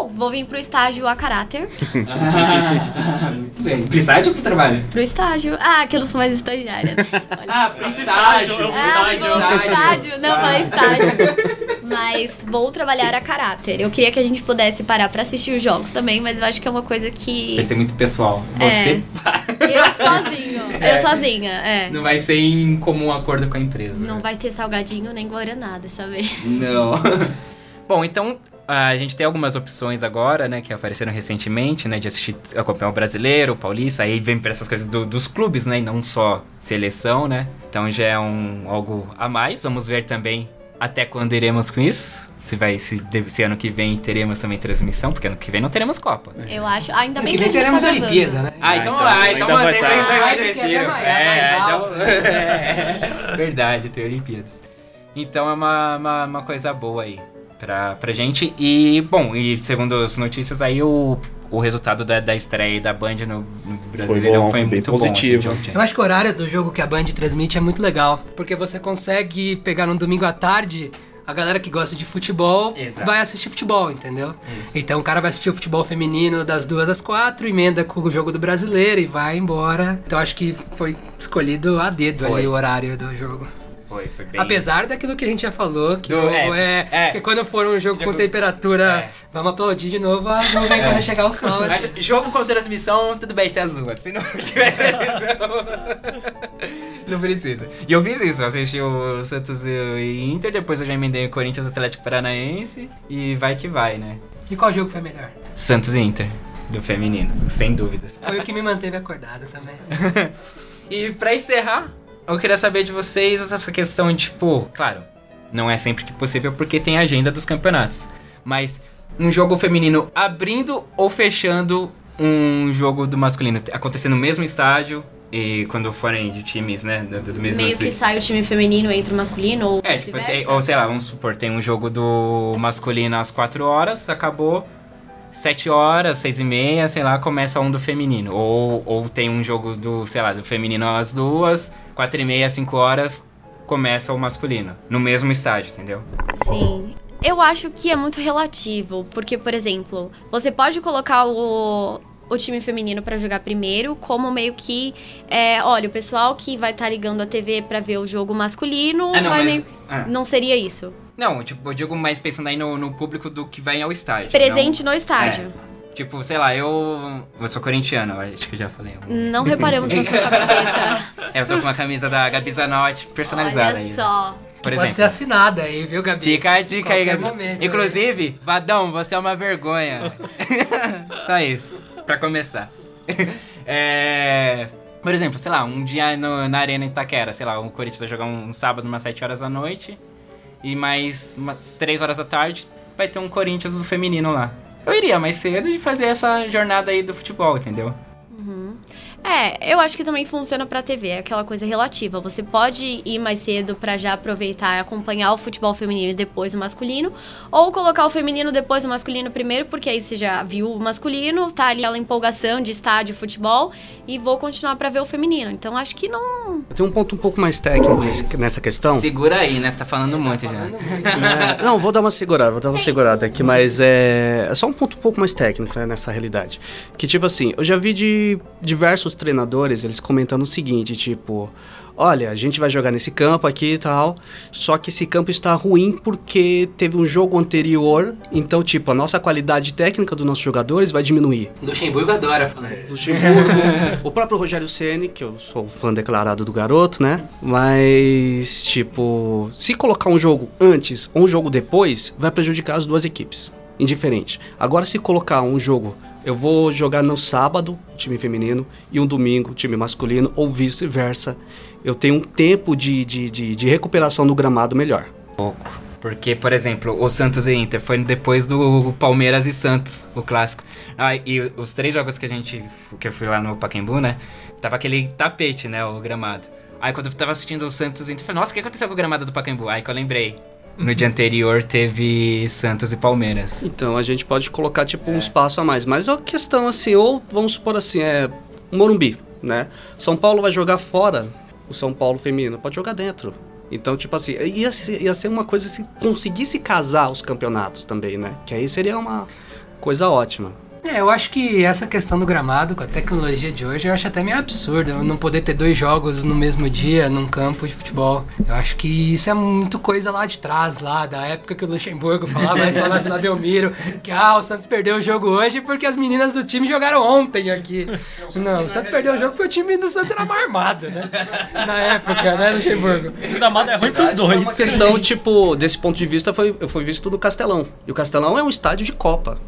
Vou vir pro estágio a caráter. [laughs] bem. Pro estádio ou pro trabalho? Pro estágio. Ah, que eu não sou mais estagiária. Olha. [laughs] Ah, pro estágio. Ah, Estádio, vou pro estádio. Não, Ah. falei estádio. [laughs] Mas vou trabalhar a caráter. Eu queria que a gente pudesse parar pra assistir os jogos também, mas eu acho que é uma coisa que. Vai ser muito pessoal. É. Você Eu sozinho. É. Eu sozinha, é. não vai ser em comum acordo com a empresa. Não vai ter salgadinho nem guaraná dessa vez. Não. Bom, então a gente tem algumas opções agora, né, que apareceram recentemente, né, de assistir o campeão brasileiro, o paulista, aí vem para essas coisas do- dos clubes, né, e não só seleção, né. Então já é um algo a mais. Vamos ver também até quando iremos com isso. Se vai se, se ano que vem teremos também transmissão, porque ano que vem não teremos Copa. Eu acho. Ainda Ano bem que que, vem a gente teremos tá. Olimpíada, né? Ah, então, então lá, ainda então vai mantém tá. aí, Ciro. é É, então- é, [laughs] verdade, tem Olimpíadas. Então é uma, uma, uma coisa boa aí pra, pra gente. E, bom, e segundo as notícias aí, o, o resultado da, da estreia da Band no, no Brasileirão bom, foi, foi bem muito positivo. bom. assim, Eu acho que o horário do jogo que a Band transmite é muito legal, porque você consegue pegar num domingo à tarde a galera que gosta de futebol Exato. vai assistir futebol, entendeu? Isso. Então o cara vai assistir o futebol feminino das duas às quatro, emenda com o jogo do brasileiro e vai embora. Então acho que foi escolhido a dedo Foi. ali o horário do jogo. Foi, foi bem. Apesar daquilo que a gente já falou, que Do- o- é, é, é. que quando for um jogo Jogo- com temperatura, é. vamos aplaudir de novo a nuvem quando chegar o sol. né? Mas jogo com transmissão, tudo bem ser as duas. Se não tiver [laughs] transmissão, não precisa. E eu fiz isso, eu assisti o Santos e Inter, depois eu já emendei o Corinthians Atlético Paranaense e vai que vai, né? E qual jogo foi melhor? Santos e Inter, do feminino, sem dúvidas. Foi o que me manteve acordado também. [laughs] E pra encerrar, eu queria saber de vocês essa questão de, tipo, claro, não é sempre que possível porque tem a agenda dos campeonatos. Mas um jogo feminino abrindo ou fechando um jogo do masculino, acontecer no mesmo estádio e quando forem de times, né, do, do mesmo Meio que sai o time feminino entre o masculino ou É, tipo, tem, ou sei lá, vamos supor, tem um jogo do masculino às 4 horas, acabou 7 horas, 6 e meia, sei lá, começa um do feminino. Ou, ou tem um jogo do, sei lá, do feminino às duas, 4 e meia, 5 horas, começa o masculino. No mesmo estádio, entendeu? Sim. Eu acho que é muito relativo, porque, por exemplo, você pode colocar o, o time feminino pra jogar primeiro, como meio que, é, olha, o pessoal que vai estar ligando a TV pra ver o jogo masculino, Ah, não, vai mas- meio... ah. Não seria isso. Não, tipo, eu digo mais pensando aí no, no público do que vai ao estádio. Presente não- no estádio. É, tipo, sei lá, eu. Eu sou corintiano, acho que eu já falei. Não reparamos na sua camiseta. É, eu tô com uma camisa da Gabi Zanotti personalizada aí. Olha né? só. Por Pode exemplo. ser assinada aí, viu, Gabi? Fica a dica aí, Qualquer Gabi. momento, Inclusive, Vadão, você é uma vergonha. [laughs] Só isso, pra começar. [laughs] É, Por exemplo, sei lá, um dia no- na Arena Itaquera, sei lá, o Corinthians vai jogar um, sábado umas 7 horas da noite e mais umas 3 horas da tarde vai ter um Corinthians do feminino lá. Eu iria mais cedo e fazer essa jornada aí do futebol, entendeu? Uhum. É, eu acho que também funciona pra TV, é aquela coisa relativa. Você pode ir mais cedo pra já aproveitar e acompanhar o futebol feminino e depois o masculino, ou colocar o feminino depois o masculino primeiro, porque aí você já viu o masculino, tá ali aquela empolgação de estádio, futebol, e vou continuar pra ver o feminino. Então acho que não. Tem um ponto um pouco mais técnico nesse- nessa questão. Segura aí, né? Tá falando muito já. É, não, vou dar uma segurada, vou dar uma segurada aqui, mas é, é só um ponto um pouco mais técnico né, nessa realidade. Que tipo assim, eu já vi de diversos treinadores eles comentando o seguinte, tipo, olha, a gente vai jogar nesse campo aqui e tal, só que esse campo está ruim porque teve um jogo anterior, então tipo, a nossa qualidade técnica dos nossos jogadores vai diminuir. Luxemburgo adora falar isso. Luxemburgo, [laughs] o próprio Rogério Ceni, que eu sou fã declarado do garoto, né? Mas, tipo, se colocar um jogo antes ou um jogo depois, vai prejudicar as duas equipes. Indiferente. Agora, se colocar um jogo, eu vou jogar no sábado, time feminino, e um domingo, time masculino, ou vice-versa, eu tenho um tempo de, de, de, de recuperação do gramado melhor. Pouco. Porque, por exemplo, o Santos e Inter foi depois do Palmeiras e Santos, o clássico. Ah, e os três jogos que a gente. que eu fui lá no Pacaembu, né? Tava aquele tapete, né? O gramado. Aí quando eu tava assistindo o Santos e Inter, eu falei, nossa, o que aconteceu com o gramado do Pacaembu? Aí que eu lembrei. No dia anterior teve Santos e Palmeiras. Então a gente pode colocar tipo um espaço a mais. Mas a questão assim, ou vamos supor assim, é Morumbi, né? São Paulo vai jogar fora o São Paulo feminino, pode jogar dentro. Então, tipo assim, ia ser, ia ser uma coisa se conseguisse casar os campeonatos também, né? Que aí seria uma coisa ótima. É, eu acho que essa questão do gramado, com a tecnologia de hoje, eu acho até meio absurdo. eu Não poder ter dois jogos no mesmo dia num campo de futebol. Eu acho que isso é muito coisa lá de trás, lá da época que o Luxemburgo falava isso lá na Vila Belmiro, que ah, o Santos perdeu o jogo hoje porque as meninas do time jogaram ontem aqui. Não, o Santos perdeu o jogo porque o time do Santos era mais armado, né? Na época, né, Luxemburgo? Esse gramado é ruim pros dois. Uma questão, tipo, desse ponto de vista, foi, foi visto no Castelão. E o Castelão é um estádio de Copa.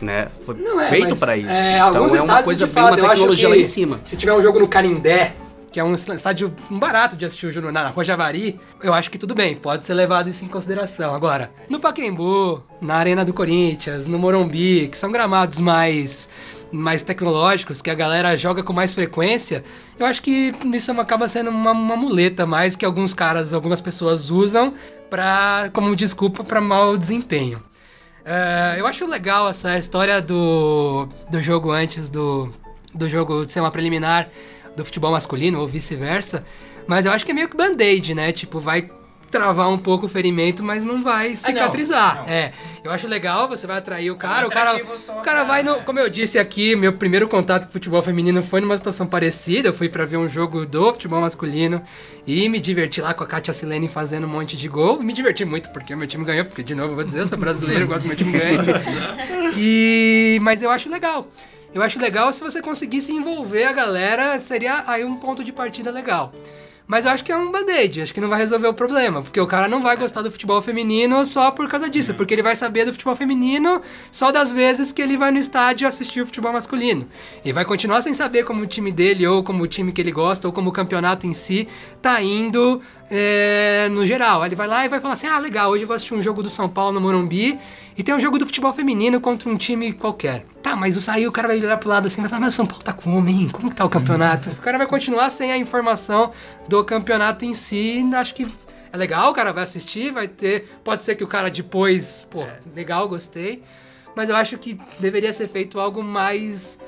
Né? Foi Não é, feito mas, pra isso. É, então alguns é uma coisa de bem, fato, uma tecnologia lá em cima. Se tiver um jogo no Canindé, que é um estádio barato de assistir o jogo na Rua Javari, eu acho que tudo bem, pode ser levado isso em consideração. Agora, no Pacaembu, na Arena do Corinthians, no Morumbi, que são gramados mais mais tecnológicos, que a galera joga com mais frequência, eu acho que isso acaba sendo uma, uma muleta mais que alguns caras, algumas pessoas usam para como desculpa para mau desempenho. É, eu acho legal essa história do, do jogo antes do, do jogo de ser uma preliminar do futebol masculino ou vice-versa, mas eu acho que é meio que band-aid, né? Tipo, vai travar um pouco o ferimento, mas não vai cicatrizar. É, eu acho legal, você vai atrair o cara, o cara, o cara vai no, como eu disse aqui, meu primeiro contato com o futebol feminino foi numa situação parecida, eu fui para ver um jogo do futebol masculino e me diverti lá com a Katia Silene fazendo um monte de gol, me diverti muito porque meu time ganhou, porque de novo eu vou dizer, eu sou brasileiro, eu gosto do meu time ganhar. [laughs] E mas eu acho legal. Eu acho legal se você conseguisse envolver a galera, seria aí um ponto de partida legal. Mas eu acho que é um band-aid, acho que não vai resolver o problema, porque o cara não vai gostar do futebol feminino só por causa disso, porque ele vai saber do futebol feminino só das vezes que ele vai no estádio assistir o futebol masculino. E vai continuar sem saber como o time dele, ou como o time que ele gosta, ou como o campeonato em si tá indo é, no geral. Ele vai lá e vai falar assim: ah, legal, hoje eu vou assistir um jogo do São Paulo no Morumbi e tem um jogo do futebol feminino contra um time qualquer. Tá, mas aí o cara vai olhar pro lado assim e vai falar: mas o São Paulo tá como, hein? Como que tá o campeonato? O cara vai continuar sem a informação do campeonato em si. Acho que é legal, o cara vai assistir, vai ter. Pode ser que o cara depois, pô, legal, gostei. Mas eu acho que deveria ser feito algo mais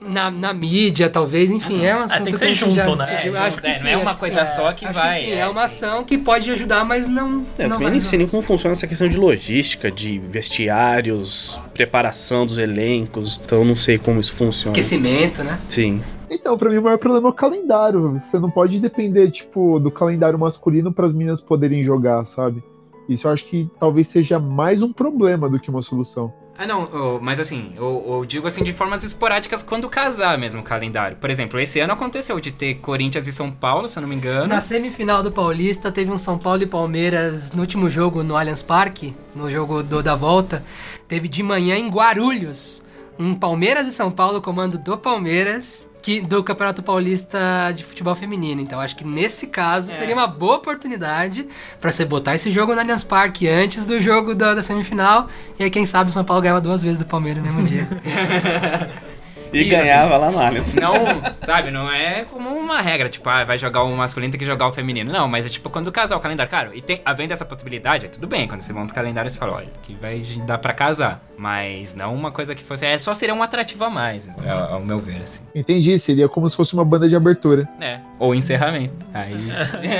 na, na mídia, talvez, enfim, é um assunto tem que ser a gente junto, já né? É, acho que é, sim, não é uma coisa sim, só que acho vai, sim, é, é, uma sim. ação que pode ajudar, mas não. É, eu não também vai nem sei nem como funciona essa questão de logística, de vestiários, preparação dos elencos. Então eu não sei como isso funciona. Aquecimento, né? Sim. Então, pra mim o maior problema é o calendário. Você não pode depender, tipo, do calendário masculino para as meninas poderem jogar, sabe? Isso eu acho que talvez seja mais um problema do que uma solução. Ah, não, ô, mas assim, eu, eu digo assim de formas esporádicas quando casar mesmo o calendário. Por exemplo, esse ano aconteceu de ter Corinthians e São Paulo, se eu não me engano. Na semifinal do Paulista, teve um São Paulo e Palmeiras no último jogo no Allianz Parque, no jogo do, da volta. Teve de manhã em Guarulhos, um Palmeiras e São Paulo, comando do Palmeiras, que, do Campeonato Paulista de Futebol Feminino. Então, acho que nesse caso seria uma boa oportunidade pra você botar esse jogo no Allianz Parque antes do jogo da, da semifinal. E aí, quem sabe, o São Paulo ganhava duas vezes do Palmeiras no mesmo dia. [laughs] E Isso, ganhava lá no Allianz. Não, sabe, não é como uma regra, tipo, ah, vai jogar o masculino, tem que jogar o feminino. Não, mas é tipo quando casar o calendário. Cara, e tem, havendo essa possibilidade, é tudo bem. Quando você monta o calendário, você fala, olha, que vai dar pra casar. Mas não uma coisa que fosse. É só seria um atrativo a mais, é, ao meu ver, assim. Entendi, seria como se fosse uma banda de abertura. É. Ou encerramento. Aí.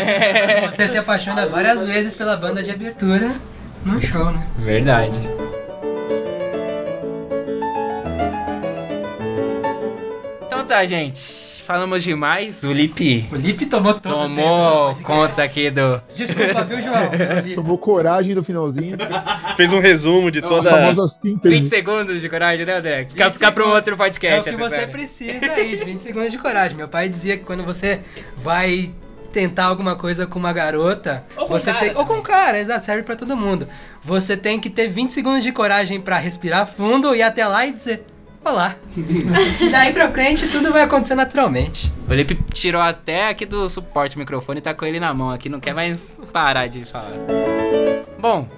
[laughs] Você se apaixona várias vezes pela banda de abertura no show, né? Verdade. Tá, gente. Falamos demais. O Lipe O Lipe tomou todo o tempo tomou do podcast. conta aqui do. Desculpa, viu, João? [laughs] Tomou coragem no finalzinho. Fez um resumo de A toda. famosa 5 síntese. segundos de coragem, né, André? Fica, 20 fica pra um outro É o podcast. que você precisa aí, de 20 segundos de coragem. Meu pai dizia que quando você vai tentar alguma coisa com uma garota, Ou com você cara tem ou com cara, exato, serve pra todo mundo. Você tem que ter 20 segundos de coragem pra respirar fundo e ir até lá e dizer olá. [laughs] Daí pra frente tudo vai acontecer naturalmente. O Lipe tirou até aqui do suporte o microfone e tá com ele na mão aqui, não quer mais parar de falar. Bom,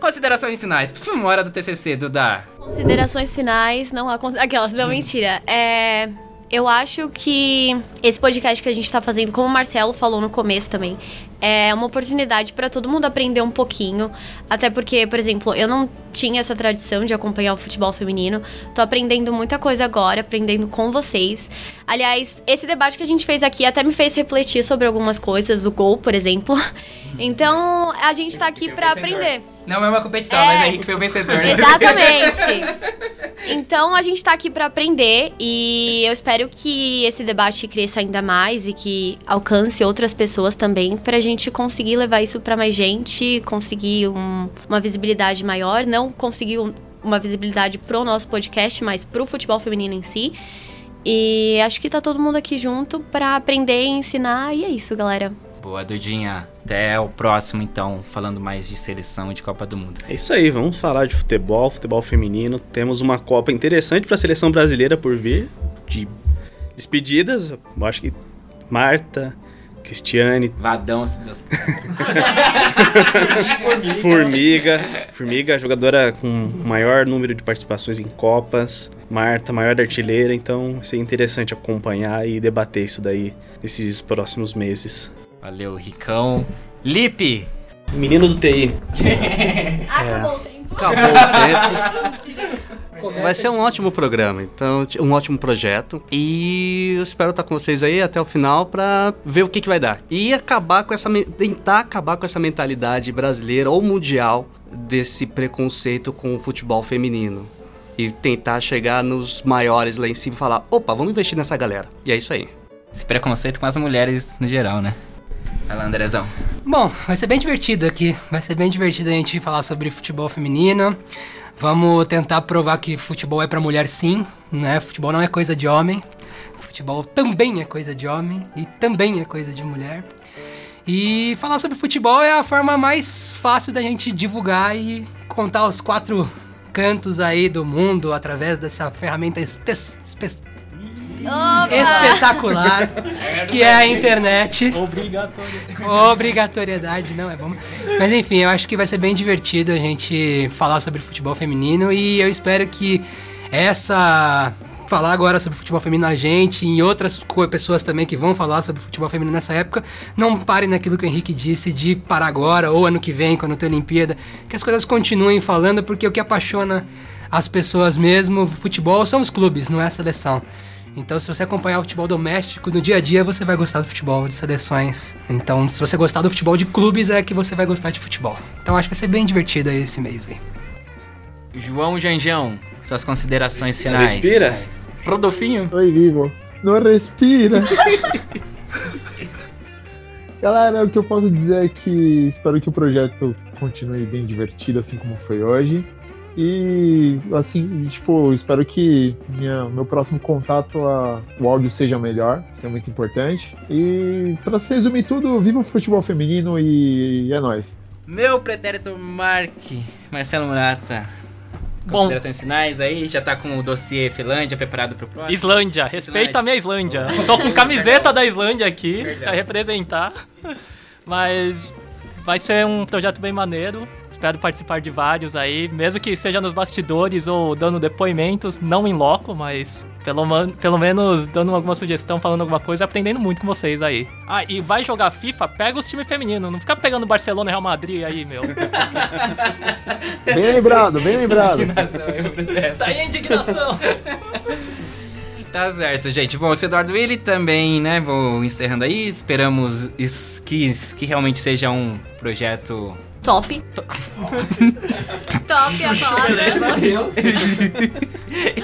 considerações finais. [laughs] Hora do TCC, Duda. Considerações finais, não há. Aquelas, não, mentira. É. Eu acho que esse podcast que a gente tá fazendo, como o Marcelo falou no começo também, é uma oportunidade para todo mundo aprender um pouquinho. Até porque, por exemplo, eu não tinha essa tradição de acompanhar o futebol feminino. Tô aprendendo muita coisa agora, aprendendo com vocês. Aliás, esse debate que a gente fez aqui até me fez refletir sobre algumas coisas, o gol, por exemplo. [laughs] Então, a gente tá aqui pra aprender. Não é uma competição, É. mas o Henrique foi o vencedor, né? [laughs] Exatamente. Então a gente tá aqui pra aprender e eu espero que esse debate cresça ainda mais e que alcance outras pessoas também pra gente conseguir levar isso pra mais gente, conseguir um- uma visibilidade maior, não conseguir um- uma visibilidade pro nosso podcast, mas pro futebol feminino em si. E acho que tá todo mundo aqui junto pra aprender e ensinar e é isso, galera. Boa, Dudinha. Até o próximo, então, falando mais de seleção e de Copa do Mundo. É isso aí, vamos falar de futebol, futebol feminino. Temos uma Copa interessante para a seleção brasileira por vir, de despedidas. Eu acho que Marta, Cristiane, Vadão, se Deus [laughs] Formiga. Formiga, jogadora com maior número de participações em Copas. Marta, maior artilheira. Então vai ser interessante acompanhar e debater isso daí nesses próximos meses. Valeu, Ricão. Lipe! Menino do TI. [laughs] Acabou o tempo. Acabou o tempo. [laughs] Vai ser um ótimo programa, então, um ótimo projeto. E eu espero estar com vocês aí até o final pra ver o que, que vai dar. E acabar com essa. tentar acabar com essa mentalidade brasileira ou mundial desse preconceito com o futebol feminino. E tentar chegar nos maiores lá em cima e falar: opa, vamos investir nessa galera. E é isso aí. Esse preconceito com as mulheres no geral, né? Vai lá, Andrezão. Bom, vai ser bem divertido aqui. Vai ser bem divertido a gente falar sobre futebol feminino. Vamos tentar provar que futebol é pra mulher sim, né? Futebol não é coisa de homem. Futebol também é coisa de homem e também é coisa de mulher. E falar sobre futebol é a forma mais fácil da gente divulgar e contar os quatro cantos aí do mundo através dessa ferramenta espe espe Opa! espetacular que é a internet. Obrigatório. Obrigatoriedade, não é bom. Mas enfim, eu acho que vai ser bem divertido a gente falar sobre futebol feminino e eu espero que essa. Falar agora sobre futebol feminino a gente e outras pessoas também que vão falar sobre futebol feminino nessa época, não parem naquilo que o Henrique disse de parar agora ou ano que vem, quando tem Olimpíada, que as coisas continuem falando, porque o que apaixona as pessoas mesmo, futebol, são os clubes, não é a seleção. Então, se você acompanhar o futebol doméstico no dia a dia, você vai gostar do futebol de seleções. Então, se você gostar do futebol de clubes, é que você vai gostar de futebol. Então, acho que vai ser bem divertido aí esse mês aí. João Janjão, suas considerações finais. Respira. Rodolfinho? Oi, vivo. Não respira. [laughs] Galera, o que eu posso dizer é que espero que o projeto continue bem divertido, assim como foi hoje. E, assim, tipo, espero que minha, meu próximo contato, a, o áudio seja melhor. Isso é muito importante. E, pra se resumir tudo, viva o futebol feminino e é nóis. Meu pretérito Mark, Marcelo Murata. Bom. Considerações finais aí, já tá com o dossiê Finlândia preparado pro próximo? Islândia, respeita a minha Islândia. Tô com camiseta da Islândia aqui Verdade. pra representar. Mas vai ser um projeto bem maneiro. Espero participar de vários aí, mesmo que seja nos bastidores ou dando depoimentos, não em loco, mas pelo, pelo menos dando alguma sugestão, falando alguma coisa e aprendendo muito com vocês aí. Ah, e vai jogar FIFA, pega os times femininos, não fica pegando Barcelona e Real Madrid aí, meu. Bem lembrado, bem lembrado. [laughs] Isso aí é indignação. [laughs] Tá certo, gente. Bom, esse Eduardo Willi também, né? Vou encerrando aí. Esperamos que, que realmente seja um projeto. Top. [laughs] Top a palavra. [laughs]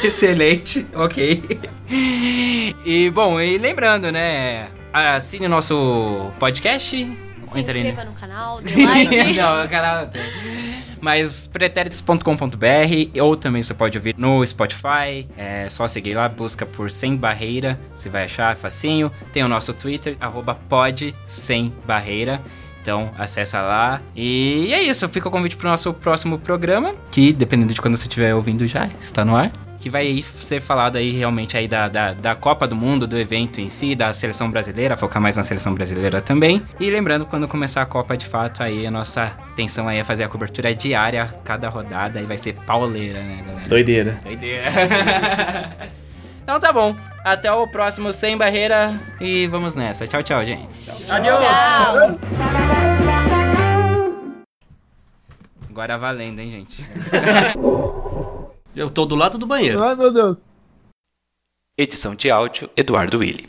Excelente, ok. E bom, e lembrando, né? Assine o nosso podcast. Se Entre- inscreva no canal, dê like. [laughs] Não, o canal. Mas pretéritos.com.br ou também você pode ouvir no Spotify. É só seguir lá, busca por Sem Barreira. Você vai achar facinho. Tem o nosso Twitter, arroba. Então acessa lá. E é isso, fica o convite pro nosso próximo programa. Que dependendo de quando você estiver ouvindo já, está no ar. Que vai ser falado aí realmente aí da, da, da Copa do Mundo, do evento em si, da seleção brasileira, focar mais na seleção brasileira também. E lembrando, quando começar a Copa de fato, aí a nossa intenção aí é fazer a cobertura diária, cada rodada, aí vai ser pauleira, né, galera? Doideira. Doideira. [laughs] então tá bom. Até o próximo Sem Barreira e vamos nessa. Tchau, tchau, gente. Adeus. Tchau. Agora valendo, hein, gente? [laughs] Eu tô do lado do banheiro. Ai, meu Deus. Edição de áudio, Eduardo Willi.